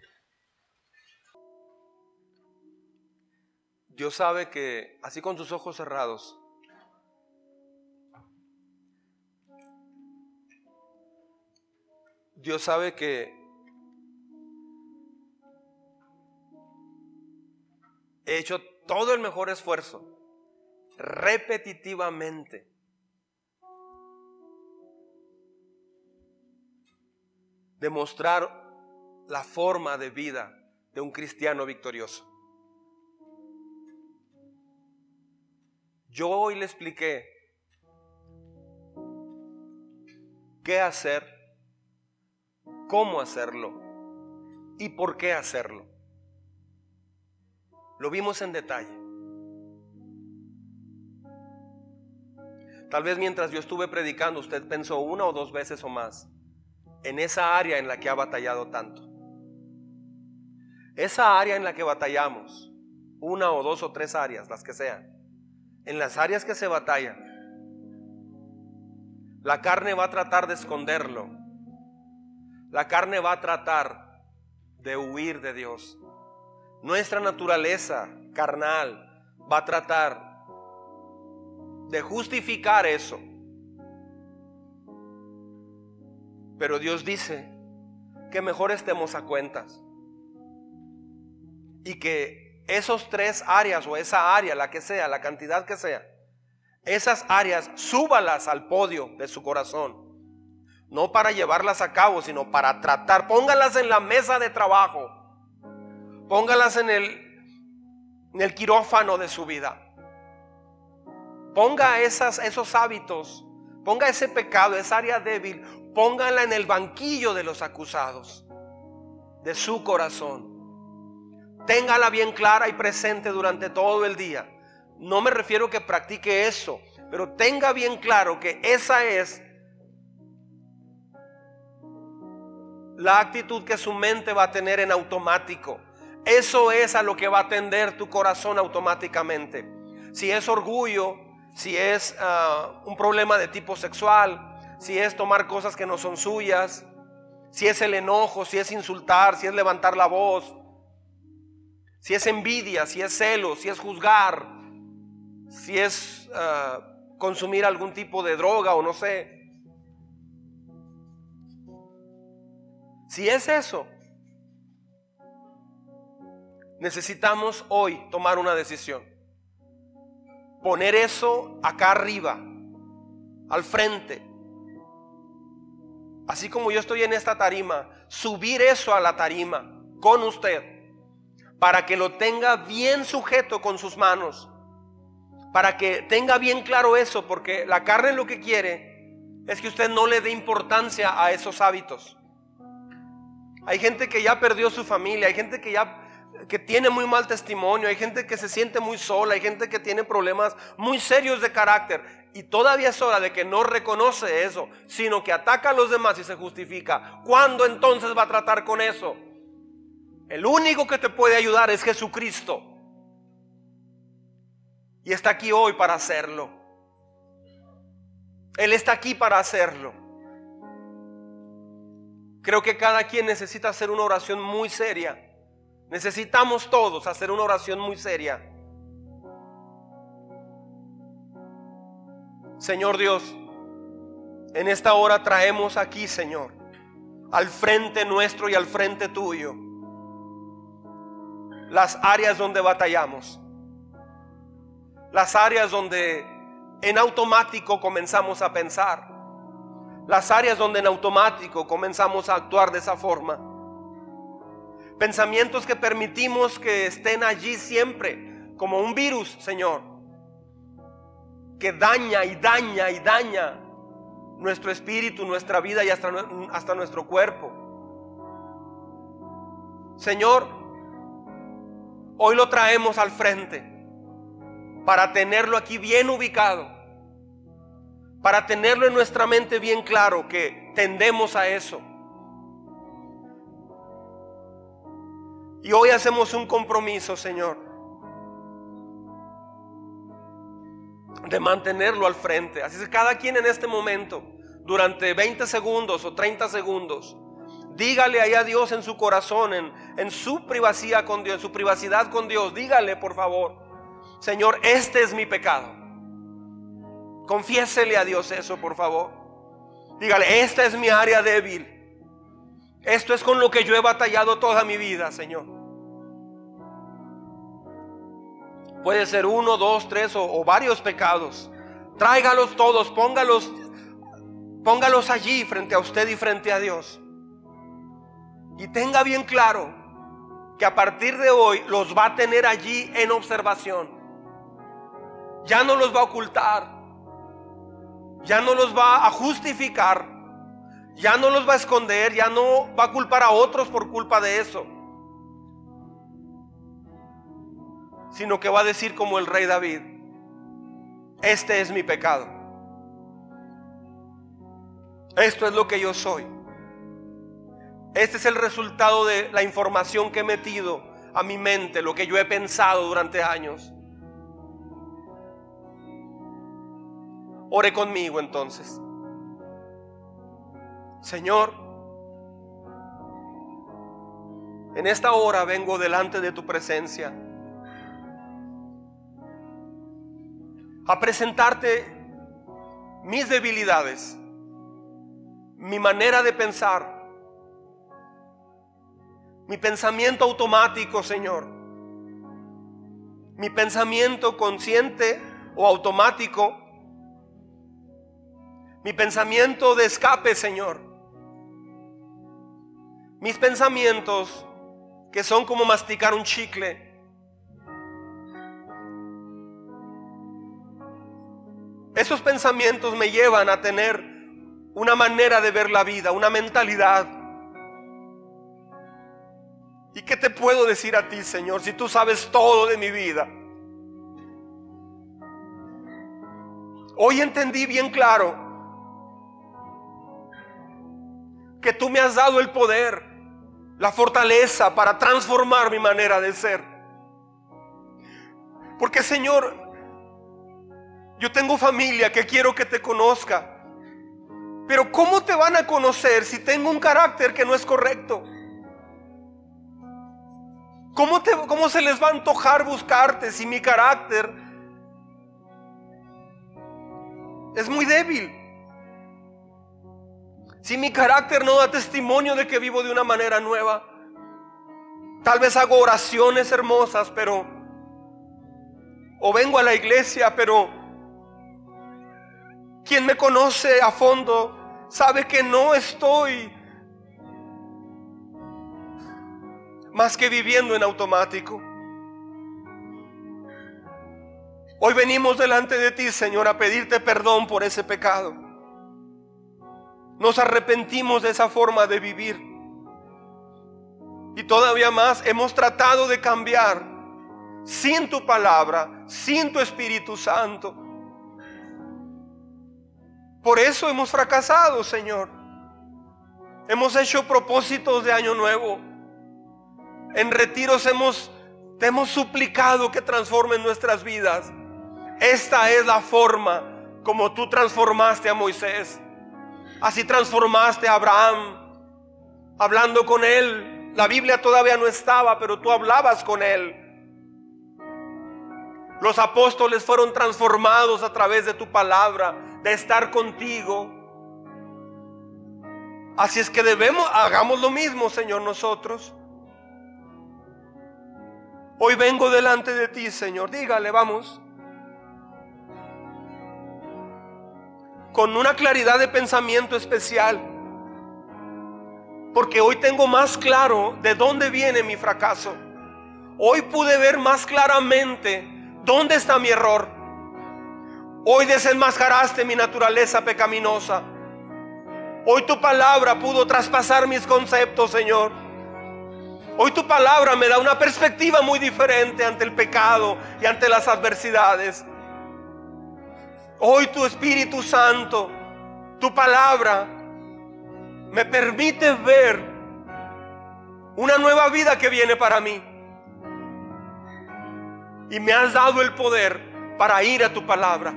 Dios sabe que así con tus ojos cerrados, Dios sabe que He hecho todo el mejor esfuerzo, repetitivamente. Demostrar la forma de vida de un cristiano victorioso. Yo hoy le expliqué qué hacer, cómo hacerlo y por qué hacerlo. Lo vimos en detalle. Tal vez mientras yo estuve predicando, usted pensó una o dos veces o más en esa área en la que ha batallado tanto. Esa área en la que batallamos, una o dos o tres áreas, las que sean, en las áreas que se batallan, la carne va a tratar de esconderlo. La carne va a tratar de huir de Dios. Nuestra naturaleza carnal va a tratar de justificar eso. Pero Dios dice que mejor estemos a cuentas. Y que esos tres áreas o esa área, la que sea, la cantidad que sea, esas áreas súbalas al podio de su corazón. No para llevarlas a cabo, sino para tratar, póngalas en la mesa de trabajo Póngalas en el, en el quirófano de su vida. Ponga esas, esos hábitos, ponga ese pecado, esa área débil, póngala en el banquillo de los acusados, de su corazón. Téngala bien clara y presente durante todo el día. No me refiero que practique eso, pero tenga bien claro que esa es la actitud que su mente va a tener en automático. Eso es a lo que va a atender tu corazón automáticamente. Si es orgullo, si es ah, un problema de tipo sexual, si es tomar cosas que no son suyas, si es el enojo, si es insultar, si es levantar la voz, si es envidia, si es celo, si es juzgar, si es ah, consumir algún tipo de droga o no sé. Si es eso, necesitamos hoy tomar una decisión. Poner eso acá arriba, al frente. Así como yo estoy en esta tarima, subir eso a la tarima con usted para que lo tenga bien sujeto con sus manos. Para que tenga bien claro eso, porque la carne lo que quiere es que usted no le dé importancia a esos hábitos. Hay gente que ya perdió su familia, hay gente que ya que tiene muy mal testimonio, hay gente que se siente muy sola, hay gente que tiene problemas muy serios de carácter. Y todavía es hora de que no reconoce eso, sino que ataca a los demás y se justifica. ¿Cuándo entonces va a tratar con eso? El único que te puede ayudar es Jesucristo. Y está aquí hoy para hacerlo. Él está aquí para hacerlo. Creo que cada quien necesita hacer una oración muy seria Necesitamos todos hacer una oración muy seria. Señor Dios, en esta hora traemos aquí, Señor, al frente nuestro y al frente tuyo, las áreas donde batallamos, las áreas donde en automático comenzamos a pensar. Las áreas donde en automático comenzamos a actuar de esa forma. Pensamientos que permitimos que estén allí siempre, como un virus, Señor, que daña y daña y daña nuestro espíritu, nuestra vida y hasta, hasta nuestro cuerpo. Señor, hoy lo traemos al frente para tenerlo aquí bien ubicado, para tenerlo en nuestra mente bien claro que tendemos a eso. Y hoy hacemos un compromiso, Señor, de mantenerlo al frente. Así que cada quien en este momento, durante 20 segundos o 30 segundos, dígale ahí a Dios en su corazón, en, en su privacidad con Dios, en su privacidad con Dios, dígale por favor, Señor, este es mi pecado. Confiésele a Dios eso, por favor. Dígale, esta es mi área débil. Esto es con lo que yo he batallado toda mi vida, Señor. Puede ser uno, dos, tres o, varios pecados. Tráigalos todos, póngalos, póngalos allí frente a usted y frente a Dios. Y tenga bien claro que a partir de hoy los va a tener allí en observación. Ya no los va a ocultar. Ya no los va a justificar. Ya no los va a esconder. Ya no va a culpar a otros por culpa de eso. sino que va a decir como el rey David, este es mi pecado. Esto es lo que yo soy. Este es el resultado de la información que he metido a mi mente, lo que yo he pensado durante años. Ore conmigo entonces. Señor, en esta hora vengo delante de tu presencia a presentarte mis debilidades, mi manera de pensar, mi pensamiento automático, Señor, mi pensamiento consciente o automático, mi pensamiento de escape, Señor, mis pensamientos que son como masticar un chicle, Esos pensamientos me llevan a tener una manera de ver la vida, una mentalidad. ¿Y qué te puedo decir a ti, Señor, si tú sabes todo de mi vida? Hoy entendí bien claro que tú me has dado el poder, la fortaleza para transformar mi manera de ser. Porque Señor, yo tengo familia que quiero que te conozca. Pero ¿cómo te van a conocer si tengo un carácter que no es correcto? ¿Cómo, ¿Cómo se les va a antojar buscarte si mi carácter es muy débil? Si mi carácter no da testimonio de que vivo de una manera nueva. Tal vez hago oraciones hermosas, pero... O vengo a la iglesia, pero quien me conoce a fondo sabe que no estoy más que viviendo en automático. Hoy venimos delante de ti, Señor, a pedirte perdón por ese pecado. Nos arrepentimos de esa forma de vivir. Y todavía más hemos tratado de cambiar sin tu palabra, sin tu Espíritu Santo. Por eso hemos fracasado, Señor. Hemos hecho propósitos de año nuevo. En retiros hemos, te hemos suplicado que transformen nuestras vidas. Esta es la forma como tú transformaste a Moisés. Así transformaste a Abraham. Hablando con él. La Biblia todavía no estaba, pero tú hablabas con él. Los apóstoles fueron transformados a través de tu palabra de estar contigo. Así es que debemos, hagamos lo mismo, Señor, nosotros. Hoy vengo delante de ti, Señor. Dígale, vamos. Con una claridad de pensamiento especial. Porque hoy tengo más claro de dónde viene mi fracaso. Hoy pude ver más claramente dónde está mi error. Hoy desenmascaraste mi naturaleza pecaminosa. Hoy tu palabra pudo traspasar mis conceptos, Señor. Hoy tu palabra me da una perspectiva muy diferente ante el pecado y ante las adversidades. Hoy tu Espíritu Santo, tu palabra, me permite ver una nueva vida que viene para mí. Y me has dado el poder para ir a tu palabra.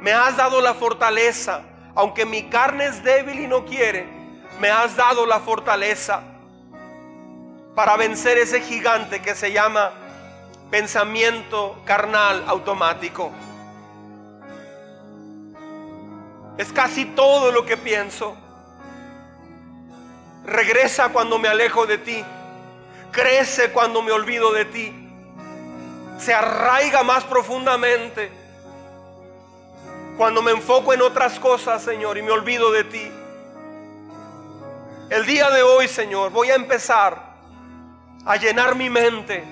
Me has dado la fortaleza, aunque mi carne es débil y no quiere, me has dado la fortaleza para vencer ese gigante que se llama pensamiento carnal automático. Es casi todo lo que pienso. Regresa cuando me alejo de ti. Crece cuando me olvido de ti se arraiga más profundamente cuando me enfoco en otras cosas, Señor, y me olvido de ti. El día de hoy, Señor, voy a empezar a llenar mi mente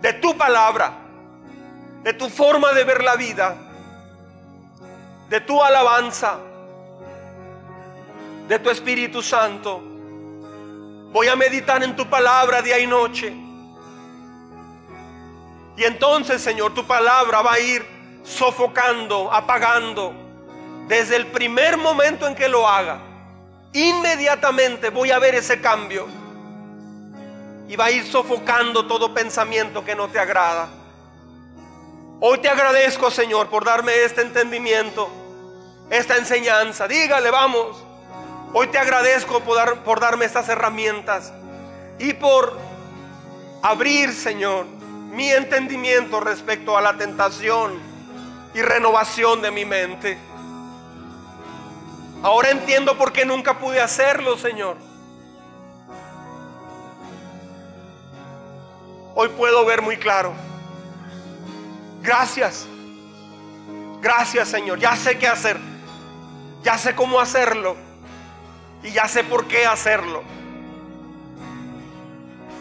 de tu palabra, de tu forma de ver la vida, de tu alabanza, de tu Espíritu Santo. Voy a meditar en tu palabra día y noche. Y entonces, Señor, tu palabra va a ir sofocando, apagando. Desde el primer momento en que lo haga, inmediatamente voy a ver ese cambio. Y va a ir sofocando todo pensamiento que no te agrada. Hoy te agradezco, Señor, por darme este entendimiento, esta enseñanza. Dígale, vamos. Hoy te agradezco por, por darme estas herramientas y por abrir, Señor, mi entendimiento respecto a la tentación y renovación de mi mente. Ahora entiendo por qué nunca pude hacerlo, Señor. Hoy puedo ver muy claro. Gracias. Gracias, Señor. Ya sé qué hacer. Ya sé cómo hacerlo. Y ya sé por qué hacerlo.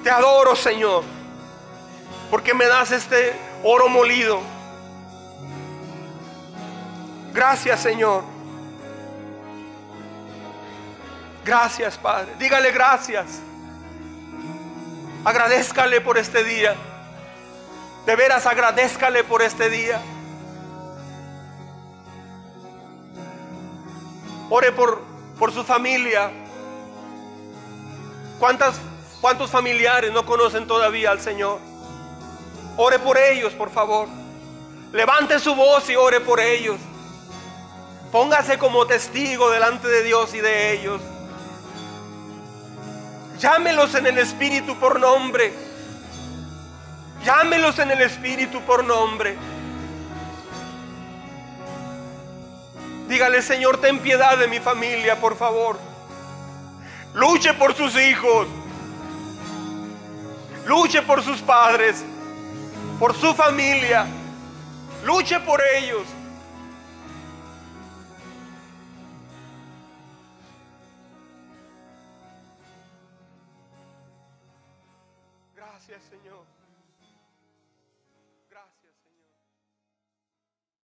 Te adoro, Señor porque me das este oro molido. Gracias Señor. Gracias Padre. Dígale gracias. Agradezcale por este día. De veras agradezcale por este día. Ore por, por su familia. ¿Cuántas, ¿Cuántos familiares no conocen todavía al Señor? Ore por ellos, por favor. Levante su voz y ore por ellos. Póngase como testigo delante de Dios y de ellos. Llámelos en el Espíritu por nombre. Llámelos en el Espíritu por nombre. Dígale, Señor, ten piedad de mi familia, por favor. Luche por sus hijos. Luche por sus padres por su familia. Luche por ellos.